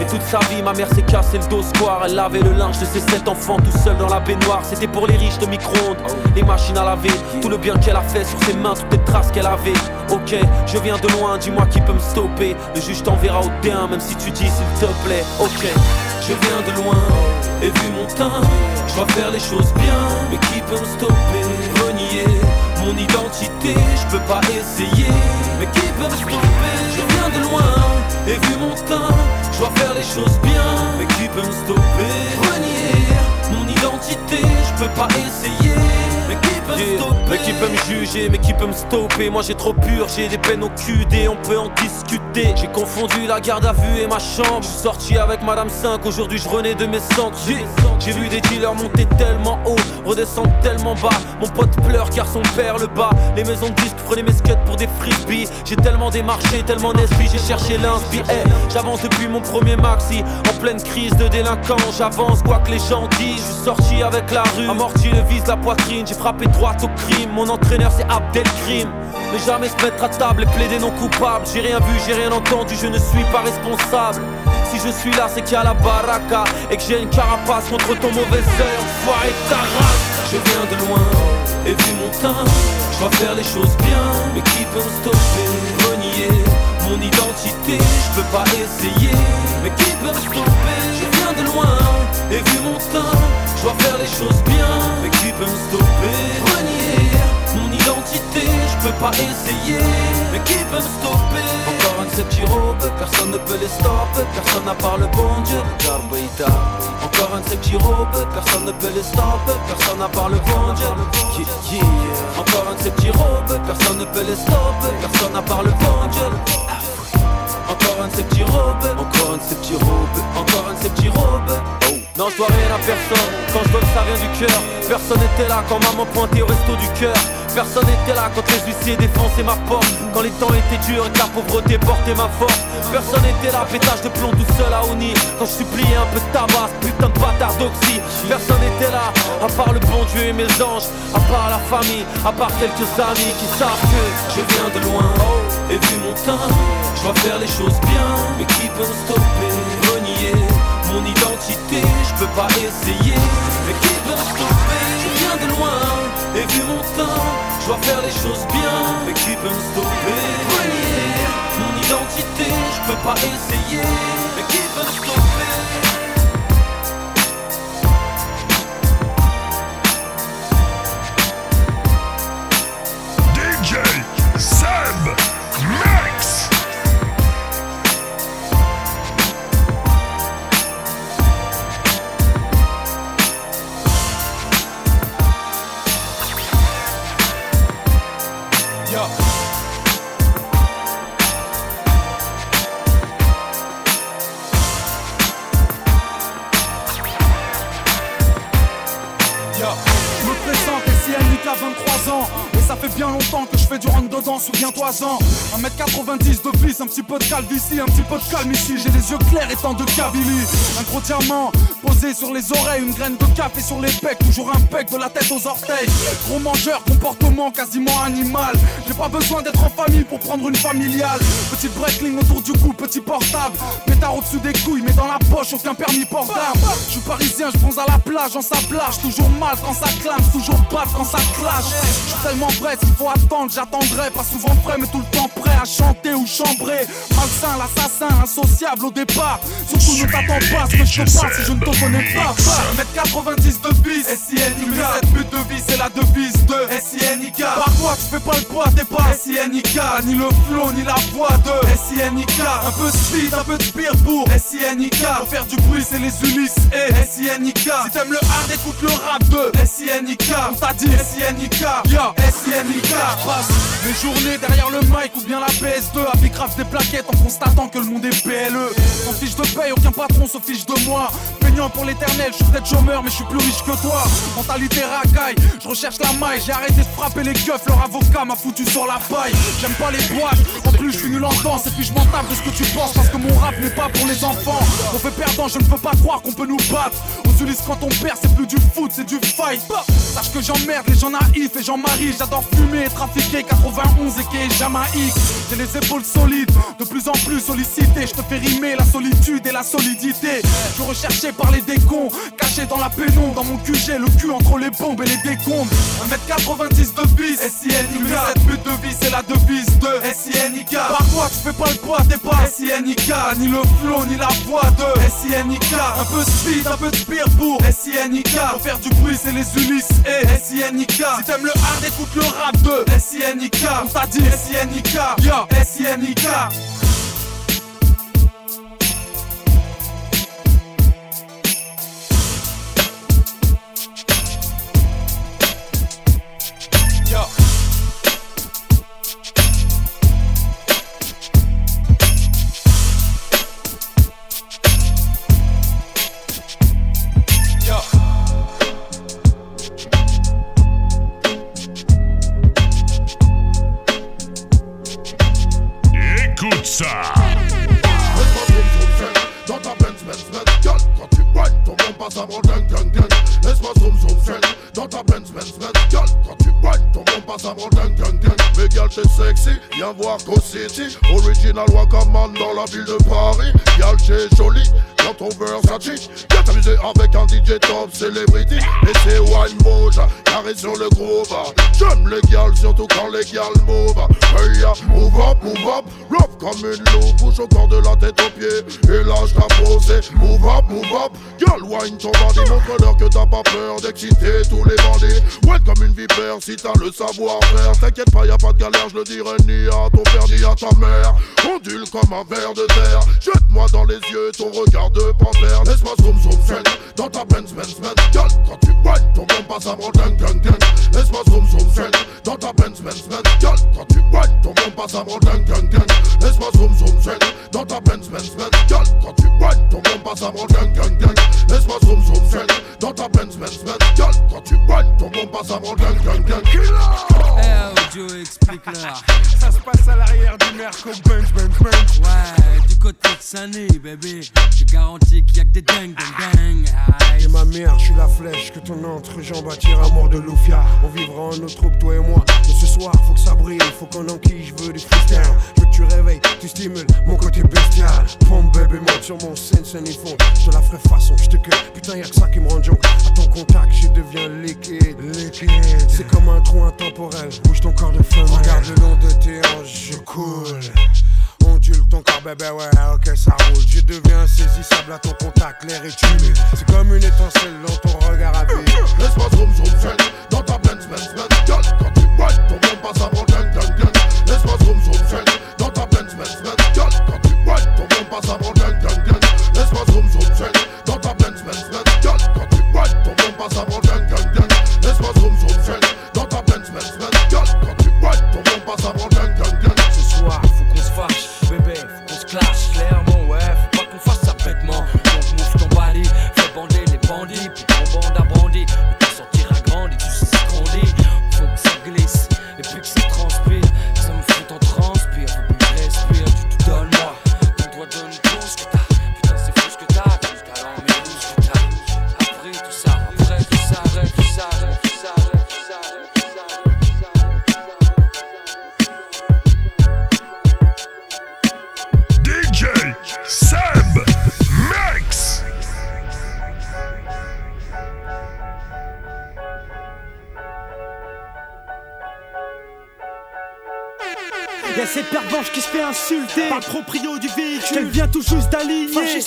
Et toute sa vie ma mère s'est cassé le dos square Elle lavait le linge de ses sept enfants tout seul dans la baignoire. C'était pour les riches de micro-ondes, les machines à laver Tout le bien qu'elle a fait sur ses mains, toutes les traces qu'elle avait. Ok, je viens de loin, dis-moi qui peut me stopper. Le juge t'enverra au bien, même si tu dis s'il te plaît. Ok, je viens de loin, et vu mon teint Je dois faire les choses bien, mais qui peut me stopper Renier mon identité, je peux pas essayer. Mais qui peut me stopper? Je viens de loin, et vu mon teint Je dois faire les choses bien, mais qui peut me stopper Renier mon identité, je peux pas essayer Mais qui peut me juger, mais qui peut me stopper? Moi j'ai trop pur, j'ai des peines au QD On peut en discuter. J'ai confondu la garde à vue et ma chambre. Je suis sorti avec Madame 5, aujourd'hui je renais de mes centres J'ai- vu des dealers monter tellement haut Redescendre tellement bas. Mon pote pleure car son père le bat. Les maisons de disques prenaient mes scuds pour des frisbees J'ai tellement démarché, tellement d'esprit J'ai cherché l'inspi, Eh, J'avance depuis mon premier maxi. En pleine crise de délinquance J'avance quoi que les gens disent. Je suis sorti avec la rue. Amorti le vise la poitrine. J'ai frappé Mon entraîneur c'est Abdelkrim. Mais jamais se mettre à table et plaider non coupable J'ai rien vu, j'ai rien entendu Je ne suis pas responsable. Si je suis là, c'est qu'il y a la baraka. Et que j'ai une carapace contre ton mauvais œil. Enfoiré ta race Je viens de loin Et vu mon teint Je dois faire les choses bien. Mais qui peut me stopper? Renier mon identité. Je peux pas essayer Mais qui peut me stopper? Je viens de loin Et vu mon teint Je dois faire les choses bien. Mais qui peut me stopper? Renier mon identité. Je peux pas essayer Mais qui peut me stopper? Encore un de robes Personne ne peut les stopper. Personne à part le bon Dieu. Encore un de robes Personne ne peut les stopper. Personne à part le bon Dieu. Yeah. Encore un de robes Personne ne peut les stopper. Personne à part le bon Dieu Encore un de ces robes. Encore un de ces petits robes. Encore un de ces robes. Oh Non, je dois rien à personne. Quand je donne, ça vient du cœur. Personne n'était là quand maman pointait au resto du cœur. Personne n'était là quand les huissiers défonçaient ma porte. Quand les temps étaient durs et que la pauvreté portait ma force. Personne n'était là, pétage de plomb tout seul à Oni. Quand je suppliais un peu de tabac, putain de bâtard d'oxy. Personne n'était là, à part le bon Dieu et mes anges. À part la famille, à part quelques amis qui savent que je viens de loin. Et vu mon teint, je dois faire les choses bien. Mais qui peut me stopper, mon identité. Je peux pas essayer, mais qui peut me stopper? Je viens de loin, et vu mon teint Je dois faire les choses bien, mais qui peut me stopper? Mon identité, je peux pas essayer Mais qui peut me stopper? Longtemps que fais du rentre dedans, souviens-toi-en. 1m90 de vis, un petit peu de calvitie, un petit peu de calme ici. J'ai les yeux clairs étant de Kabylie. Un gros diamant posé sur les oreilles Une graine de café sur les pecs, toujours un pec de la tête aux orteils. Gros mangeur, comportement quasiment animal. J'ai pas besoin d'être en famille pour prendre une familiale. Petite breakling autour du cou, petit portable. Pétard au-dessus des couilles, mais dans la poche, aucun permis portable. Je suis parisien, je bronze à la plage, en sablage. Toujours mal quand ça clame, toujours bad quand ça clash. Je suis tellement prêt, s'il faut attendre, j'attendrai Pas souvent frais, mais tout le temps prêt à chanter ou chambrer. Malsain, l'assassin, insociable au départ. Surtout ne t'attends pas, ce que je te parle si je ne te connais pas 1m90 de bis, SINIK Cette pute de vie, c'est la devise de SINIK Par quoi tu fais pas le poids, t'es pas SINIK Ni le flow, ni la voix de SINIK Un peu de speed, un peu de pire pour SINIK Pour faire du bruit, c'est les Ulysses et SINIK Si t'aimes le hard, écoute le rap de SINIK On t'a dit SINIK, yo, SINIK Passe mes journées derrière le mic ou bien la PS2 À grave des plaquettes en constatant que le monde est PLE Sans fiche de paye, aucun patron se fiche de moi. Peignant pour l'éternel, je suis peut-être chômeur mais je suis plus riche que toi. Mentalité racaille, je recherche la maille. J'ai arrêté de frapper les keufs, leur avocat m'a foutu sur la paille. J'aime pas les boîtes, en plus je suis nul en danse. Et puis je m'en tape de ce que tu penses parce que mon rap n'est pas pour les enfants. On fait perdant, je ne peux pas croire qu'on peut nous battre. Aux Ulysses quand on perd c'est plus du foot, c'est du fight. Sache que j'emmerde les gens naïfs et j'en marie. J'adore fumer et trafiquer 91 et qui est Jamaïque. J'ai les épaules solides, de plus en plus sollicité Je te fais rimer la solitude et la solidité. Je suis recherché par les décons, caché dans la pénombre. Dans mon QG, le cul entre les bombes et les décombres. 1m90 de bis, SINIK Cette pute de vie c'est la devise de SINIK Par quoi tu fais pas le poids, t'es pas SINIK Ni le flow, ni la voix de SINIK Un peu de speed, un peu de pire pour SINIK Pour faire du bruit c'est les Ulysses et SINIK Si t'aimes le hard, écoute le rap de SINIK On t'a dit SINIK, yo, SINIK Benz, Benz, gueule Quand tu whine, ton bon passe mon gang, gang, gang. Laisse-moi zoom, zoom, zen Dans ta Benz, Benz, Benz, gueule Quand tu whine, ton bon passe mon gang, gang, gang. Mais gueule, t'es sexy, viens voir Go City. Original Wakaman dans la ville de Paris. Gueule, t'es jolie, dans ton Versace Viens t'amuser avec un DJ top celebrity. Et c'est wine mode, carré sur le groove J'aime les gals, surtout quand les gals move Hey, ya, move up, move up. Rough comme une loupe, bouge au corps de la tête aux pieds. Et lâche ta posée, move up, move up. Girl, wine ton bandit, montre-leur que t'as pas peur d'exciter tous les bandits. Ouais, comme une vipère, si t'as le savoir-faire. T'inquiète pas, y a pas de galère, je le dirai ni à ton père ni à ta mère. Ondule comme un ver de terre. Jette-moi dans les yeux ton regard de de panthère, laisse-moi zoom zoom shake Dans ta Benz Benz Benz Gueule, quand tu whines, ton bon passe à gang gang gang. Laisse-moi zoom zoom shake Dans ta Benz Benz Benz Gueule, quand tu whines, ton bon passe à gang gang gang. Laisse-moi zoom zoom shake Dans ta Benz Benz Benz Gueule, quand tu whines, ton bon passe à gang gang gang. Laisse-moi zoom zoom shake Dans ta Benz quand tu gang eh, explique. Ça se passe à l'arrière du Merco Benz Benz Benz. Ouais, du côté de garantis qu'il y a que des dingues, dingues, dingues. Et ma mère, je suis la flèche que ton entrejambe attire à mort de Lufia. On vivra en nos troupes, toi et moi. Mais ce soir, faut que ça brille, faut qu'on enquille, je veux du freestyle. Je veux que tu réveilles, tu stimules mon côté bestial. Pompe, bébé, monte sur mon scène, scène et fond. Je la ferai façon, je te cueille. Putain, y'a que ça qui me rend joke. À ton contact, je deviens liquide. Liquide. C'est comme un trou intemporel. Bouge ton corps de femme. Regarde le long de tes hanches, je coule. Ton corps, bébé, ouais, ok, ça roule. Je deviens insaisissable à ton contact, l'air est tué. C'est comme une étincelle dans ton regard à vie. Zoom, zoom, dans ta. Quand tu ton passe avant zoom, zoom, dans ta. Quand tu tu ton passe avant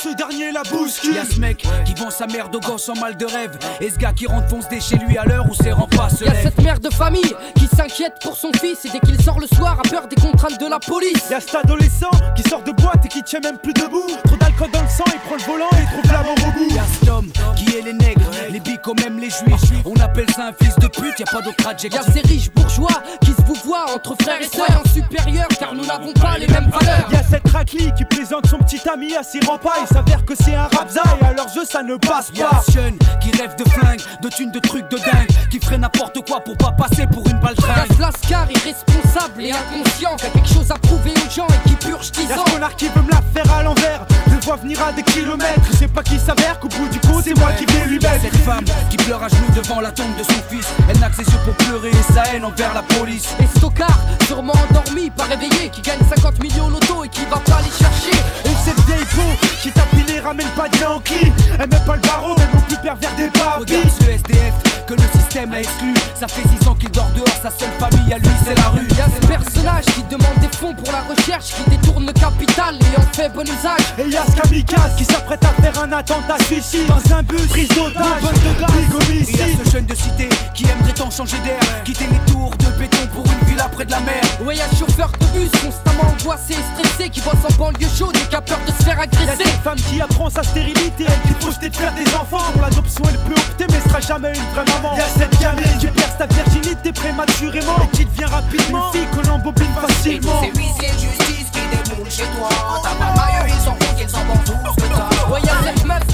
ce dernier la bouscule. Y'a ce mec sa mère de gosse en mal de rêve. Et ce gars qui rentre fonce des chez lui à l'heure où ses remparts se Y'a cette mère de famille qui s'inquiète pour son fils et dès qu'il sort le soir a peur des contraintes de la police. Y'a cet adolescent qui sort de boîte et qui tient même plus debout. Trop d'alcool dans le sang, il prend le volant et trouve la mort au bout. Y'a cet homme qui est les nègres, les bicos, même les juifs. On appelle ça un fils de pute, y'a pas d'autre adjectif. Y'a ces riches bourgeois qui se vous voient entre frères et sœurs en supérieur car nous n'avons pas les mêmes valeurs. Y'a cette raclie qui présente son petit ami à ses remparts. Il s'avère que c'est un rapza et à leurs yeux ça ne passe Y'a pas. un jeune qui rêve de flingue, de thunes, de trucs de dingue, qui ferait n'importe quoi pour pas passer pour une balle Y'a ce lascar irresponsable et inconscient qui a quelque chose à prouver aux gens et qui purge 10 Y'a ans. ce connard qui veut me la faire à l'envers. Le vois venir à des kilomètres. Je sais pas qui s'avère qu'au bout du compte c'est moi qui vais lui Y'a mettre. cette femme qui pleure à genoux devant la tombe de son fils. Elle n'a que ses yeux pour pleurer et sa haine envers la police. Et Stockard, sûrement endormi, pas réveillé, qui gagne 50 millions loto et qui va pas les chercher. Et cette vieille peau qui tape les ramène pas de Yankee. Elle met pas le barreau, mais non plus pervers des papis. Regarde ce SDF que le système a exclu. Ça fait 6 ans qu'il dort dehors, sa seule famille à lui c'est la rue. Y'a ce personnage qui demande des fonds pour la recherche, qui détourne le capital et en fait bon usage. Et y'a ce kamikaze qui s'apprête à faire un attentat suicide dans un bus, prise d'otage, de Et homicide. y'a ce jeune de cité qui aimerait tant changer d'air, quitter les tours de béton pour une villa près de la mer. Ouais, y'a chauffeur de bus constamment angoissé et stressé qui bosse en banlieue chaude et qui a peur de se faire Y'a agresser. cette femme qui apprend sa stérilité, elle qui projetait de faire des enfants. Pour l'adoption, elle peut opter, mais sera jamais une vraie maman. Y'a cette gamine qui perd sa virginité prématurément et qui devient rapidement une fille que l'on bobine facilement. C'est huissier de justice qui déboule chez toi. T'as pas maillot, ils s'en foutent, ils s'en vont tout ce que t'as. Ouais, y'a cette meuf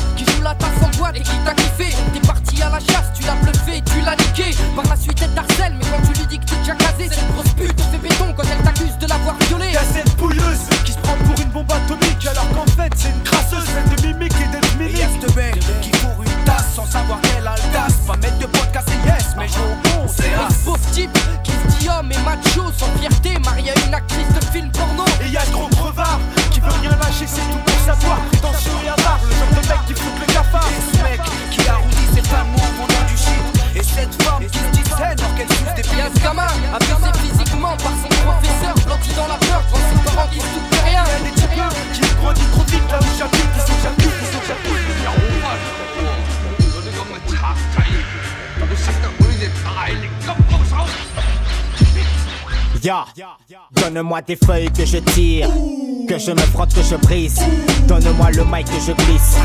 donne-moi des feuilles que je tire, que je me frotte, que je brise. Donne-moi le mic que je glisse.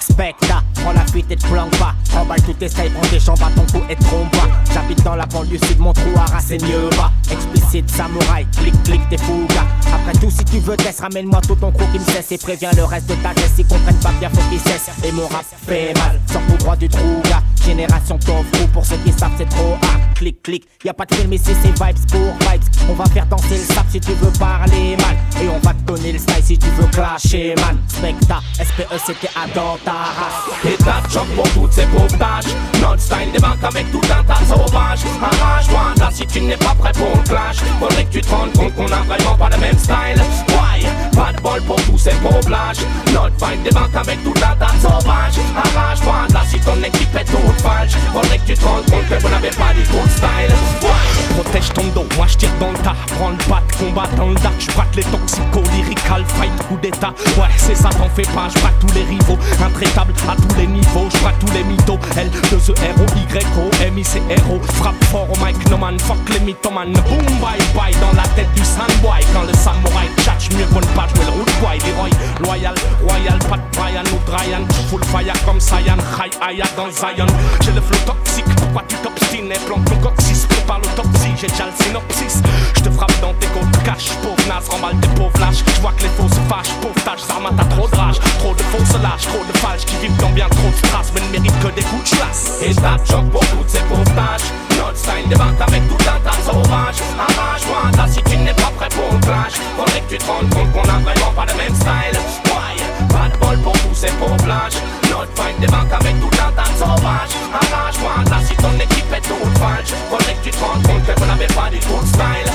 Specta, prends la fuite et te planque pas. Emballe tout tes prends des jambes à ton cou et trompe pas. J'habite dans la banlieue sud, mon trou à mieux bas. Explicite, samouraï, clic, clic, t'es fouga. Après tout, si tu veux test, ramène-moi tout ton crew qui me cesse et préviens le reste de ta tête. S'ils comprennent pas bien, faut qu'ils cessent. Et mon rap fait mal, sors tout droit du trou, gars. Génération top pour ceux qui savent, c'est trop hard. Clic, clic, y a pas de film ici, c'est vibes pour vibes. On va faire danser le sap si tu veux parler mal. Et on va te donner le style si tu veux clasher, man. Specta, SPE, c'était à dans ta race. Ta choc pour toutes ces pauvres tâches. Notre style débarque avec tout un tas sauvage. Arrache-toi là si tu n'es pas prêt pour le clash. Faudrait que tu te rendes compte qu'on a vraiment pas le même style. Why? Pas de bol pour tous ces pauvres lâches. Notre fight débarque avec tout un tas sauvage. Arrache-toi là si ton équipe est toute falche. Faudrait que tu te rendes compte que vous n'avez pas du tout style. Why? Protège ton dos, moi je tire dans le tas. Prends le bat, combat dans le dark. J'braque les toxicos, lyrical, fight, coup d'état. Ouais, c'est ça, t'en fais pas. J'braque tous les rivaux, intraitable à tous les niveaux. J'braque tous les mythos. L, 2 E, R, O, Y, O, M, I, C, R, O. Frappe fort au mic, no man, fuck les mythomanes. Boom, bye, bye, dans la tête du sandboy. Quand le samouraï tchatch, mieux qu'on pas jouer le root boy. Leroy, loyal, royal, pas de Brian ou Dryan. Full fire comme Saiyan, high aya dans Zion. J'ai le flow toxique, pourquoi tu t'obstines? Plante ton coccyx, prépare l'autopsie, j'ai déjà le synopsis. Je te frappe dans tes côtes, cache, pauvre naze, remballe tes pauvres lâches. Je vois que les faux se fâchent, pauvre tâche, Zarma, t'as trop de rage. Trop de fausses lâches, trop de qui vivent dans bien trop de strass, mais ne méritent que des coups de chasse. Et ça choc pour toutes ces pauvres tâches. Notre style débarque avec tout un tas sauvage. Arrache-toi là si tu n'es pas prêt pour le clash. Faudrait que tu te rendes compte qu'on a vraiment pas le même style. Why? Pas de bol pour tous ces pauvres lâches. Notre fight débarque avec tout un tas sauvage. Arrache-toi là si ton équipe est toute falche. Faudrait que tu te rendes compte que vous n'avez pas du tout style.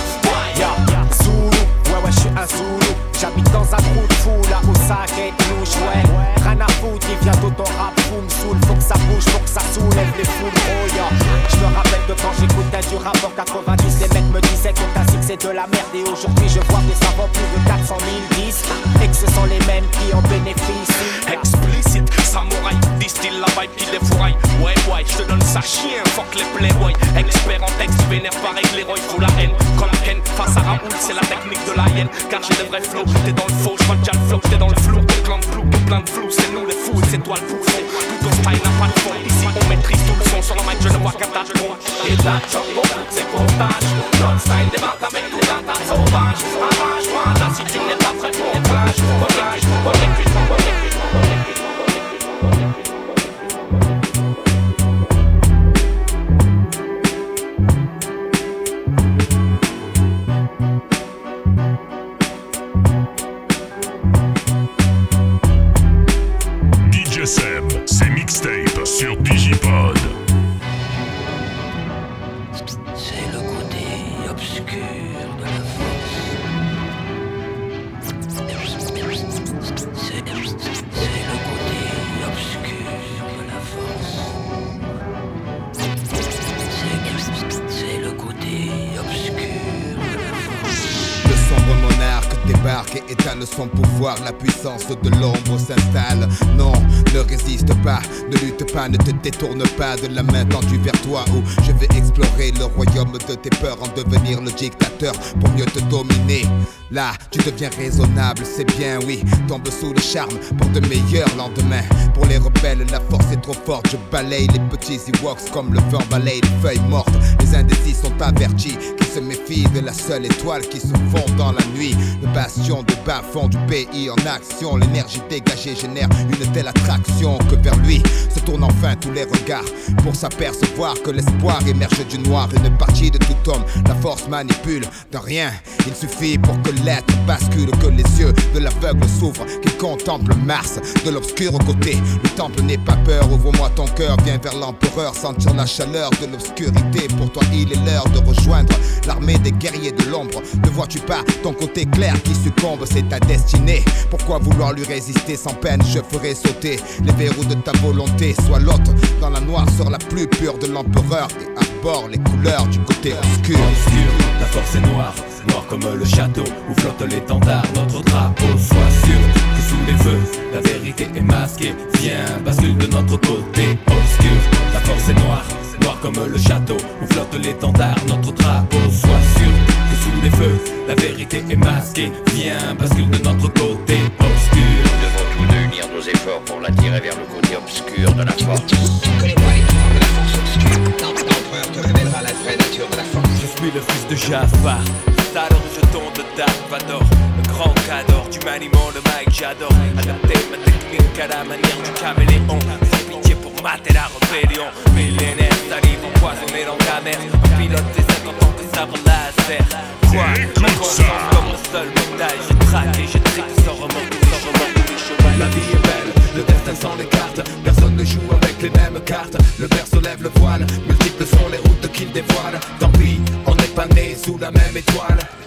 Les Je me rappelle de quand j'écoutais du rap en 90 Les mecs me disaient que ta c'est de la merde Et aujourd'hui je vois que ça vend plus de 400 000 disques Et que ce sont les mêmes qui en bénéficient Explicite, samouraï, distille la vibe qui défouraille. Ouais, ouais, je te donne ça chien, fuck les playboys. Expert en texte, vénère pareil l'héroïne, faut la haine. Comme Ken, face à Raoul, c'est la technique de la hyène. Car j'ai le vrai flow, t'es dans le faux, j'vois déjà le flow, t'es dans le flou. T'es plein de flou, plein de flou, c'est nous les fous, c'est toi le bouffon. Style n'a pas de fond, ici on maîtrise tout le son. Sur le mic, je ne vois qu'un tas de con. Et la choc pour toutes ces pauvres tâches. Notre style débarque avec tout un tas sauvage. Arrache-toi là ne te détourne pas de la main tendue vers toi. Où je vais explorer le royaume de tes peurs, en devenir le dictateur pour mieux te dominer. Là, tu deviens raisonnable, c'est bien, oui. Tombe sous le charme pour de meilleurs lendemains. Pour les rebelles, la force est trop forte. Je balaye les petits Ewoks comme le vent balaye les feuilles mortes. Les indécis sont avertis se méfient de la seule étoile qui se fond dans la nuit. Le bastion de bas fond du pays en action. L'énergie dégagée génère une telle attraction que vers lui se tournent enfin tous les regards pour s'apercevoir que l'espoir émerge du noir. Une partie de tout homme, la force manipule de rien. Il suffit pour que l'être bascule, que les yeux de l'aveugle s'ouvrent, qu'il contemple Mars de l'obscur côté. Le temple n'est pas peur, ouvre-moi ton cœur, viens vers l'empereur, sentir la chaleur de l'obscurité. Pour toi, il est l'heure de rejoindre l'armée des guerriers de l'ombre. Ne vois-tu pas ton côté clair qui succombe, c'est ta destinée. Pourquoi vouloir lui résister sans peine Je ferai sauter les verrous de ta volonté. Sois l'autre dans la noirceur la plus pure de l'empereur et arbore les couleurs du côté obscur. Obscur, la force est noire, noire comme le château où flotte l'étendard, notre drapeau. Sois sûr que sous les feux, la vérité est masquée. Viens, bascule de notre côté obscur. La force est noire, comme le château où flotte l'étendard, notre drapeau. Sois sûr que sous les feux, la vérité est masquée. Viens, bascule de notre côté obscur. Nous devons tous deux unir nos efforts pour l'attirer vers le côté obscur de la force. Connais-moi les pouvoirs de la force obscure. L'empereur te révélera la vraie nature de la force. Je suis le fils de Jafar, sale rejeton de Dark Vador, le grand cador du maniement de Mike j'adore. Adapter ma technique à la manière du caméléon. Sans pitié pour mater la rébellion. Millénaire salive empoisonnée dans ta mer. Un pilote des 50 ans des sabres laser. Quoi Ma conscience comme le seul médaille. Je traque et je trique sans remords, sans remords. La vie est belle, le destin sans les cartes. Personne ne joue avec les mêmes cartes. Le berceau lève le voile, multiples sont les routes qu'il dévoile. Tant pis, on pas sous la même étoile.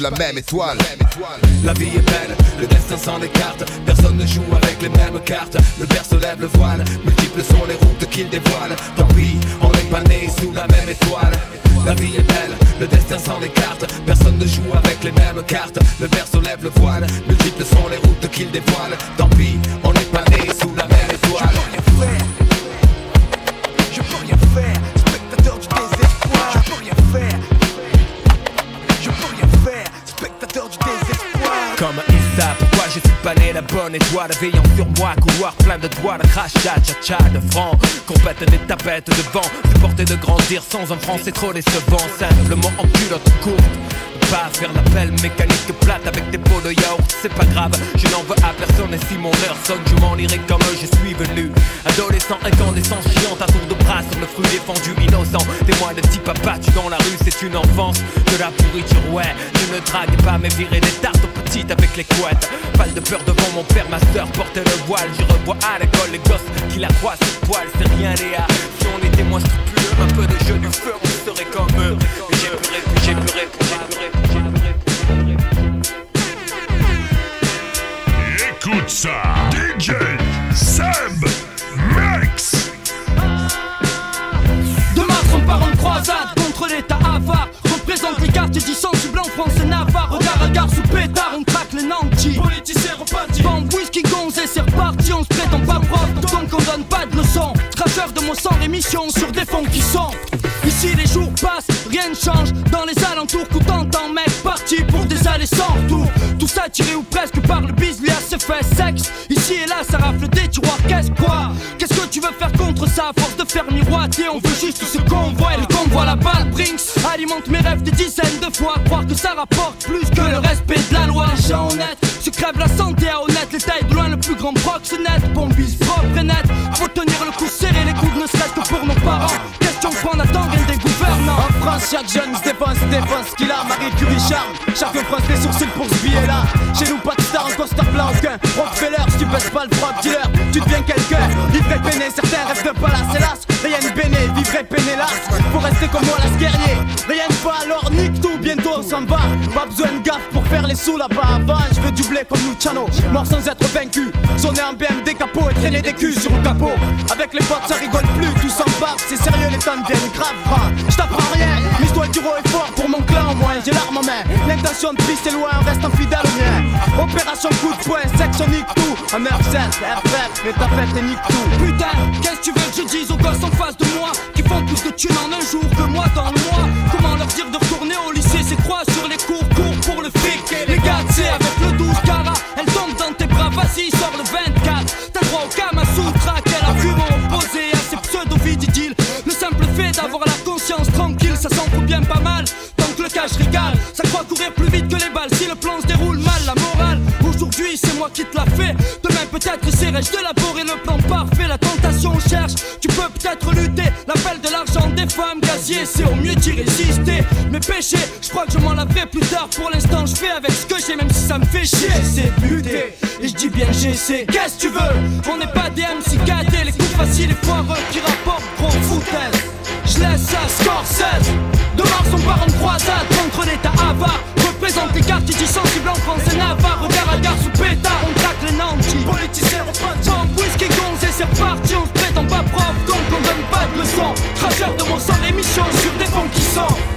la même étoile. La vie est belle, le destin sans les cartes Personne ne joue avec les mêmes cartes. Le berceau lève le voile, multiples sont les routes qu'il dévoile. Tant pis, on n'est pas né sous la même étoile. La vie est belle, le destin sans les cartes Personne ne joue avec les mêmes cartes. Le berceau lève le voile, multiples sont les routes qu'il dévoile. Tant pis, Comme Issa, pourquoi je suis pas né la bonne étoile Veillant sur moi, couloir plein de doigts, de crachat, cha de francs. Compète des tapettes de vent, supporter de grandir sans un franc, c'est trop décevant. Simplement en culotte courte faire l'appel mécanique plate avec des pots de yaourt, c'est pas grave, je n'en veux à personne et si mon heure sonne, je m'en irai comme je suis venu. Adolescent, incandescent, chiant à tour de bras sur le fruit défendu, innocent. Témoin de type abattu dans la rue, c'est une enfance de la pourriture, ouais. Je ne drague pas, mais virer des tartes aux petites avec les couettes. Pas de peur devant mon père, ma soeur portait le voile. Je revois à l'école les gosses qui la croient ce poil, c'est rien, Léa. Si on était moins scrupuleux, un peu de jeu du feu, on serait comme eux. J'ai puré, j'ai puré, ça, DJ Seb Max. De ma on part en croisade contre l'état avare. Représente les quartiers du centre blanc, France et Navarre. Regard à gare sous pétard, on craque les nantis. Politiciens repartis Bande whisky gonze et c'est reparti On se prétend pas prof, donc on donne pas de leçons. Traceur de mon sang, rémission sur des fonds qui sont. Ici les jours passent, rien ne change. Dans les alentours, tout entend mec Parti pour des allées sans retour. Tout ça tiré ou presque par le fait sexe. Ici et là, ça rafle des tiroirs, qu'est-ce quoi? Qu'est-ce que tu veux faire contre ça? À force de faire miroiter, on veut juste ce qu'on voit. Et le convoi, la balle Brinks. Alimente mes rêves des dizaines de fois. Croire que ça rapporte plus que le respect de la loi. Les gens honnêtes se crèvent la santé à honnête. Les tailles de loin, le plus grand proxénète. Bombise propre et net. Faut tenir le coup serré, les coudes ne serait-ce que pour nos parents. Question qu'on attend des gouvernants. En France, chaque jeune se défense, se défense qu'il a. Marie Curie charme. Chaque France les sourcils pour ce billet-là. Chez nous, pas aucun. Rockefeller, si tu baisses pas le frog dealer, tu deviens quelqu'un. Livré peiné, certains rêvent de palace, hélas. Rien de béné, vivre peiné là. Faut rester comme moi, las guerrier. Rien pas, alors nique tout, bientôt on s'en va. Pas besoin de gaffe pour faire les sous là-bas. Avant, je veux du blé comme Luciano. Mort sans être vaincu. Sonner en BM des capots et traîner des culs sur le capot. Avec les potes, ça rigole plus, tout s'en. C'est sérieux, les temps deviennent grave, franc. Je t'apprends rien, l'histoire du roi est fort pour mon clan au moins. J'ai l'arme en main, l'intention de vie c'est loin, reste fidèle au mien. Opération coup de poing, section nique tout. En R7, FF, et ta fête et nique tout. Putain, qu'est-ce que tu veux que je dise aux gosses en face de moi Qui font plus de thunes en un jour que moi dans le mois? Comment leur dire de retourner au lycée C'est quoi sur les pas mal. Tant que le cash régale, ça croit courir plus vite que les balles. Si le plan se déroule mal, la morale. Aujourd'hui, c'est moi qui te la fais. Demain, peut-être c'est essaierai-je d'élaborer le plan parfait. La tentation cherche, tu peux peut-être lutter. L'appel de l'argent des femmes gazier, c'est au mieux d'y résister. Mes péchés, je crois que je m'en laverai plus tard. Pour l'instant, je fais avec ce que j'ai, même si ça me fait chier. C'est buté, et je dis bien j'essaie Qu'est-ce que tu veux? On n'est pas des MC les coups faciles et foireux qui rapportent gros foutaise. Je laisse ça Scorsese. De Mars, on part en croisade contre l'état avare. Représente les quartiers du sensible en France et Navarre. Regard à gare sous pétard, on traque les nantis. Politiciens, Sans whisky, gonze et c'est reparti. On se prétend pas prof, donc on donne pas de leçons. Traceur de mon sang, émission sur des fonds qui sont.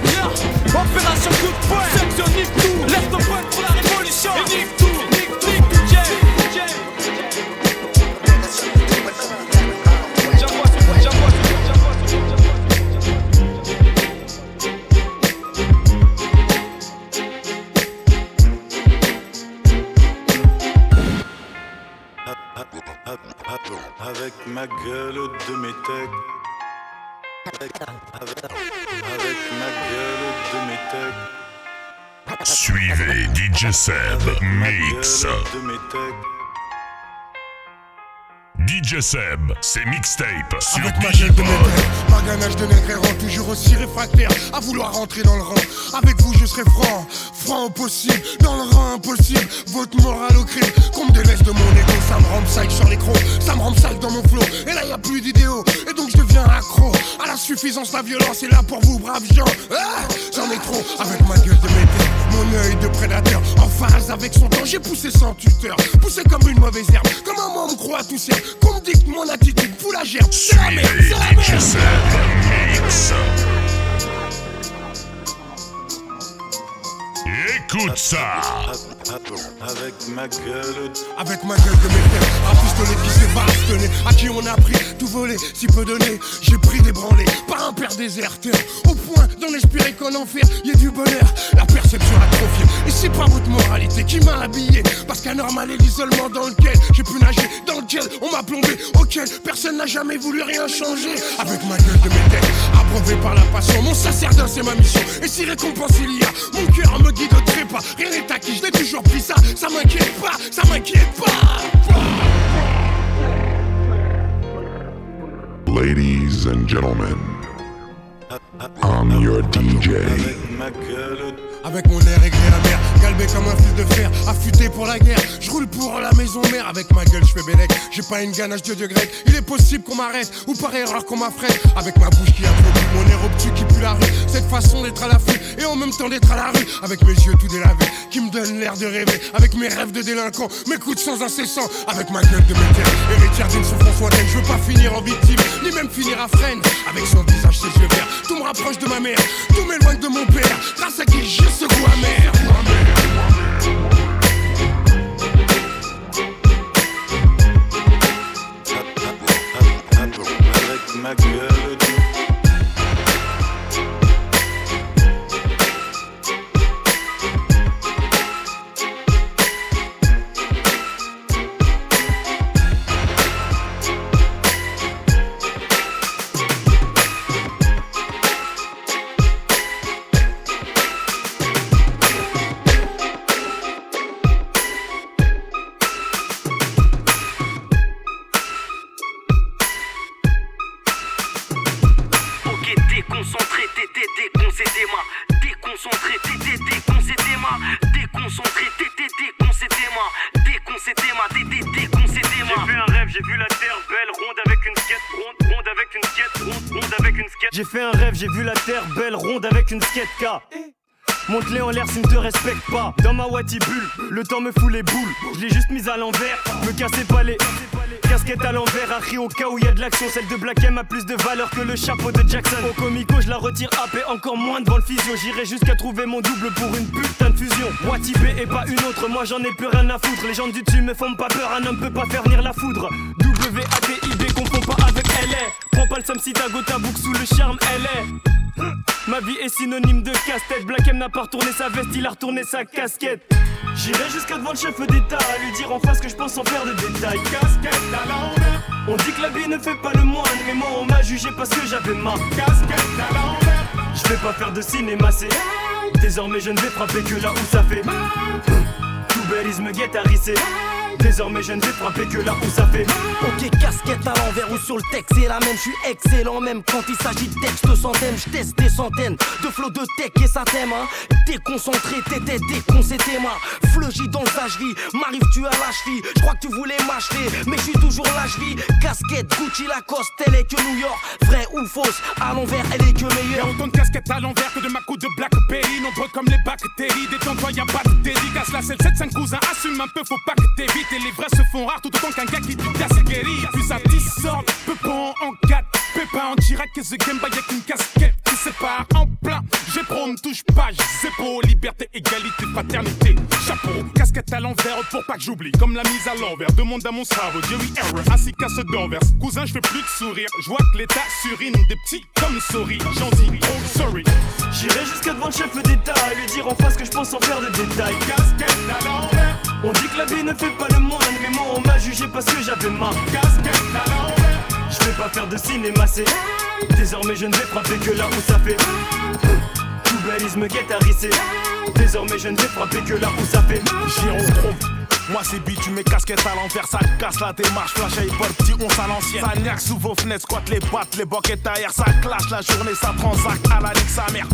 Avec ma gueule de métèque. Avec, ma gueule de métèque. Suivez DJ Seb Mix. De métèque. DJ Seb, c'est mixtape sur Avec ma gueule de ma ganache de nègre rend toujours aussi réfractaire à vouloir rentrer dans le rang. Avec vous, je serai franc, franc au possible, dans le rang impossible. Votre morale au crime, qu'on me délaisse de mon ego, ça me rend sale sur l'écran, ça me rend sale dans mon flow. Et là, y a plus d'idéaux, et donc je deviens accro à la suffisance, la violence est là pour vous, braves gens. Ah, J'en ai trop avec ma gueule de métèque, mon œil de prédateur, en phase avec son temps. J'ai poussé sans tuteur, poussé comme une mauvaise herbe, comme un membre croit tout ciel. Qu'on me dicte mon attitude, pour la gerbe. C'est la c'est la merde. Écoute ça. Avec ma gueule. Avec ma gueule de métèque, un pistolet qui s'est bastonné, à qui on a pris tout volé, si peu donné. J'ai pris des branlés, par un père déserteur, au point d'en espérer qu'en enfer y ait du bonheur. La perception atrophiée, et c'est pas votre moralité qui m'a habillé, parce qu'anormal est l'isolement dans lequel j'ai pu nager, dans lequel on m'a plombé, auquel personne n'a jamais voulu rien changer. Avec ma gueule de métèque, abreuvé par la passion, mon sacerdoce c'est ma mission, et si récompense il y a, mon cœur me guide au trépas, rien n'est acquis, je l'ai toujours pris ça, ça m'inquiète pas, ça m'inquiète pas. Ladies and gentlemen, I'm your DJ. Avec mon air aigri amer, comme un fil de fer, affûté pour la guerre. Je roule pour la maison mère, avec ma gueule je fais bélec. J'ai pas une ganache de dieu grec, il est possible qu'on m'arrête, ou par erreur qu'on m'affrète. Avec ma bouche qui a produit mon air obtus qui pue la rue. Cette façon d'être à l'affût, et en même temps d'être à la rue. Avec mes yeux tout délavés, qui me donnent l'air de rêver. Avec mes rêves de délinquant, mes coups de sang incessants. Avec ma gueule de métier, héritière d'une souffrance lointaine. Je veux pas finir en victime, ni même finir à freine. Avec son visage, ses yeux verts, tout me rapproche de ma mère, tout m'éloigne de mon père. Grâce à qui j'ai ce goût. Ma gueule. Une skate K. Monte-les en l'air s'ils ne te respectent pas. Dans ma Wati bulle, le temps me fout les boules. Je l'ai juste mise à l'envers, me cassez pas les. Casquette à l'envers, à au cas où y a de l'action. Celle de Black M a plus de valeur que le chapeau de Jackson. Au comico, je la retire AP, encore moins devant le physio. J'irai jusqu'à trouver mon double pour une putain de fusion. B et pas une autre, moi j'en ai plus rien à foutre. Les gens du dessus me font pas peur, un homme peut pas faire venir la foudre. W-A-T-I-B, comprends pas avec LA. Prends pas le seum si ta sous le charme, LA. Ma vie est synonyme de casse-tête. Black M n'a pas retourné sa veste, il a retourné sa casquette. J'irai jusqu'à devant le chef d'État à lui dire en face que je pense sans faire de détails. Casquette à. On dit que la vie ne fait pas le moine, mais moi on m'a jugé parce que j'avais ma casquette à. Je vais pas faire de cinéma, c'est désormais je ne vais frapper que là où ça fait. Tout Belize me guette à risser. Désormais je ne vais frapper que là où ça fait Ok casquette à l'envers ou sur le texte c'est la même Je suis excellent même quand il s'agit de texte centaines Je teste des centaines de flots de tech et ça t'aime hein. Déconcentré t'étais déconcentré ma Fleugy dans le sagerie M'arrive tu à la cheville. Je crois que tu voulais m'acheter Mais je suis toujours la cheville. Casquette Gucci Lacoste Elle est que New York. Vrai ou fausse À l'envers elle est que meilleure. Y'a autant de casquettes à l'envers que de ma coupe de Blackberry Nombreux comme les bactéries Détends-toi y'a pas de dédicace. La selle 7 5 cousins Assume un peu faut pas que t'évites et les vrais se font rares tout autant qu'un gars qui dit c'est guéri. Puis ça dissorde, peu en 4, pépin en direct que The Game Boy avec une casquette qui sépare en plein. J'ai pro, ne touche pas, c'est beau, liberté, égalité, fraternité. Chapeau, casquette à l'envers pour pas que j'oublie. Comme la mise à l'envers, demande à mon cerveau, Jerry Error, ainsi qu'à ce d'envers. Cousin, je fais plus de sourire, je vois que l'état surine des petits comme souris. J'en dis, oh sorry. J'irai jusqu'à devant le chef d'État et lui dire en face que je pense en faire des détails. Casquette à l'envers. On dit que la vie ne fait pas le moine, mais moi on m'a jugé parce que j'avais ma casquette à l'envers. Je vais pas faire de cinéma, c'est désormais je ne vais frapper que là où ça fait. Tout me à risser. Désormais je ne vais frapper que là où ça fait. J'irai moi c'est tu mets casquette à l'envers, ça casse la démarche, flash et petit on à l'ancienne. Ça sous vos fenêtres, squat les battes, les boquettes ailleurs, ça clash la journée, ça transacte à la ligue sa mère.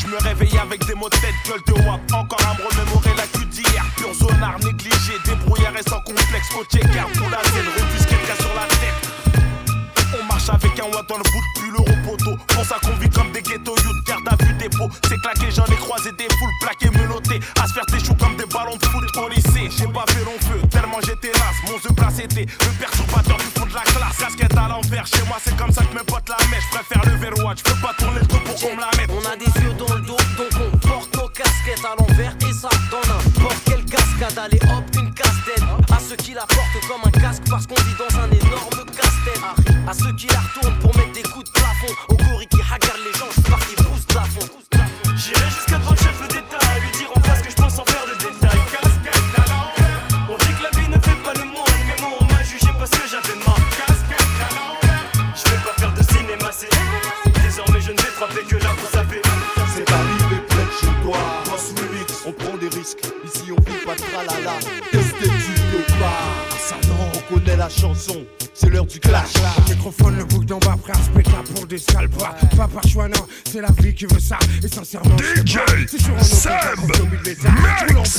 Je me réveille avec des mots de tête, gueule de wap. Encore à me remémorer la cul d'hier. Pur zonard, négligé, débrouillard et sans complexe. Coach garde pour la scène, refuse quelqu'un sur la tête. On marche avec un watt dans le bout, plus l'euro poteau. Pour ça qu'on vit comme des ghettos youth, garde à vue dépôt. C'est claqué, j'en ai croisé des foules plaquées, menotées. À se faire tes choux comme des ballons de foot au lycée. J'ai pas fait long feu, tellement j'étais las. Mon jeu place était le perturbateur du fond de la classe. Casquette à l'envers, chez moi c'est comme ça que mes potes la mèche. Je préfère le verrouage, je peux pas tourner le dos pour qu'on me la mette. On a des Allez hop, une casse-tête. À ceux qui la portent comme un casque parce qu'on vit dans un énorme casse-tête. À ceux qui la retournent pour mettre des chanson l'heure du clash. Le microphone, le bouc d'en bas, prêt à se péter pour des sales pas. Pas par choix, non, c'est la vie qui veut ça. Et sincèrement, DJ c'est sur un Seb Max.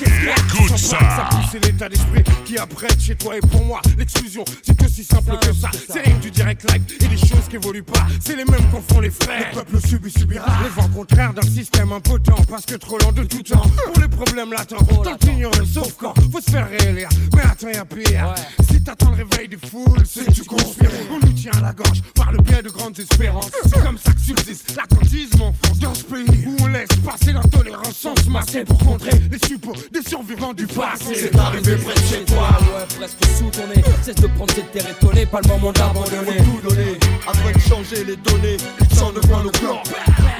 Écoute ça. Ça pousse l'état d'esprit qui apprête chez toi et pour moi. L'exclusion, c'est aussi simple que ça. C'est rien du direct live et des choses qui évoluent pas. C'est les mêmes qu'en font les frères. Le peuple subit, subira. Les vents contraires d'un système impotent parce que trop lent de tout temps. Pour les problèmes latents, tant ignorer sauf quand faut se faire réélire. Mais attends, y'a pire. Si t'attends le réveil des foules, c'est que tu conspires. On nous tient à la gorge par le biais de grandes espérances. C'est comme ça que subsiste l'accantisme en France. Dans ce pays où on laisse passer l'intolérance sans se masser pour contrer les suppôts des survivants du passé. C'est arrivé près de chez toi, ouais, presque sous ton nez. Cesse de prendre cette terre étonnée, pas le moment d'abandonner. Tout donner, afin de changer les données. Tu sens de quoi nos plans.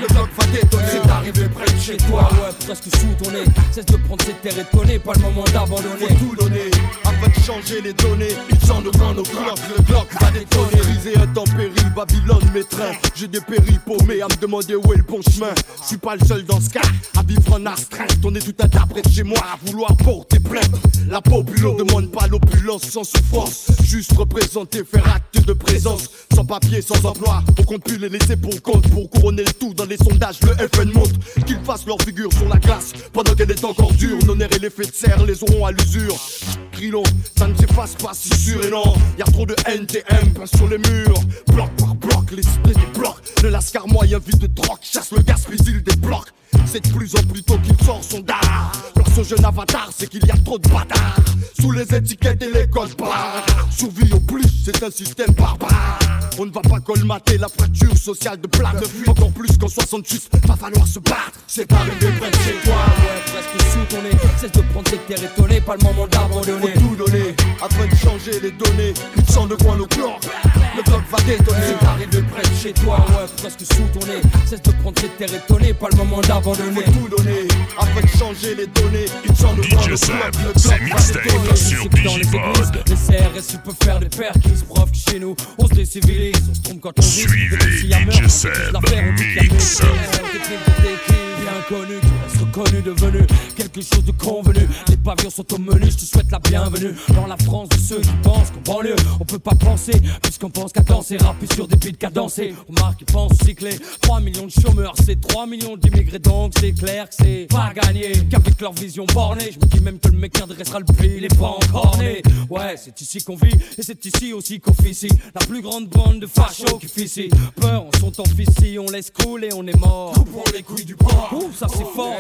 Le bloc va détonner. C'est arrivé près de chez toi, ouais, presque sous ton nez. Cesse de prendre cette terre étonnée, pas le moment d'abandonner. Tout donner, de changer les données. Tu sens de quoi nos cloques, le bloc va détonner. Brisé intempérie, Babylone m'étreint. J'ai des péris paumés à me demander où est le bon chemin. Je suis pas le seul dans ce cas à vivre en astreinte. On est tout interprète chez moi à vouloir porter plainte. La population demande pas l'opulence sans souffrance. Juste représenter, faire acte de présence. Sans papier, sans emploi. On compte plus les laisser pour compte. Pour couronner le tout dans les sondages, le FN montre qu'ils fassent leur figure sur la glace. Pendant qu'elle est encore dure, nos nerfs et l'effet de serre les auront à l'usure. Ça ne s'efface pas si sûr et non. Y a trop de NTM sur les murs. Bloc par bloc, les cités des blocs. Le lascar moyen vide de drogue chasse le gaspille des blocs. C'est de plus en plus tôt qu'il sort son dard. Leur ce jeune avatar, c'est qu'il y a trop de bâtards. Sous les étiquettes et les codes barres. Survie au plus, c'est un système barbare. On ne va pas colmater la fracture sociale de plat Encore plus qu'en 68, va falloir se battre. C'est arrivé près de chez toi. Ouais, presque sous ton nez. Cesse de prendre cette terre étonnée, pas le moment d'abandonner. Faut tout donner, afin de changer les données. Sens de quoi nos plans. Le bloc va détonner. C'est près de chez toi, ouais, presque sous ton nez. Cesse de prendre cette terre étonnée, pas le moment d'abandonner. Faut tout donner, afin de changer les données. Sens de plans. Le c'est bloc va mixtape détonner. sur C'est que dans les CRS peuvent faire des pères qui se que chez nous on se décivilise, on se trompe quand on vit. Suivez DJ Seb dit Mix. Inconnu, tu restes reconnu, devenu quelque chose de convenu. Les pavillons sont au menu, je te souhaite la bienvenue dans la France de ceux qui pensent qu'en banlieue on peut pas penser, puisqu'on pense qu'à danser, rapper sur des beats qu'à danser. On marque et pense cycler, 3 millions de chômeurs, c'est 3 millions d'immigrés, donc c'est clair que c'est pas gagné. Qu'avec leur vision bornée, je me dis même que le mec qui redressera le prix, il est pas encore né. Ouais, c'est ici qu'on vit, et c'est ici aussi qu'on ici. La plus grande bande de fachos qui ici. Peur, on sont en ici, on laisse couler, on est mort. Tout pour les couilles du port. Ça c'est fort.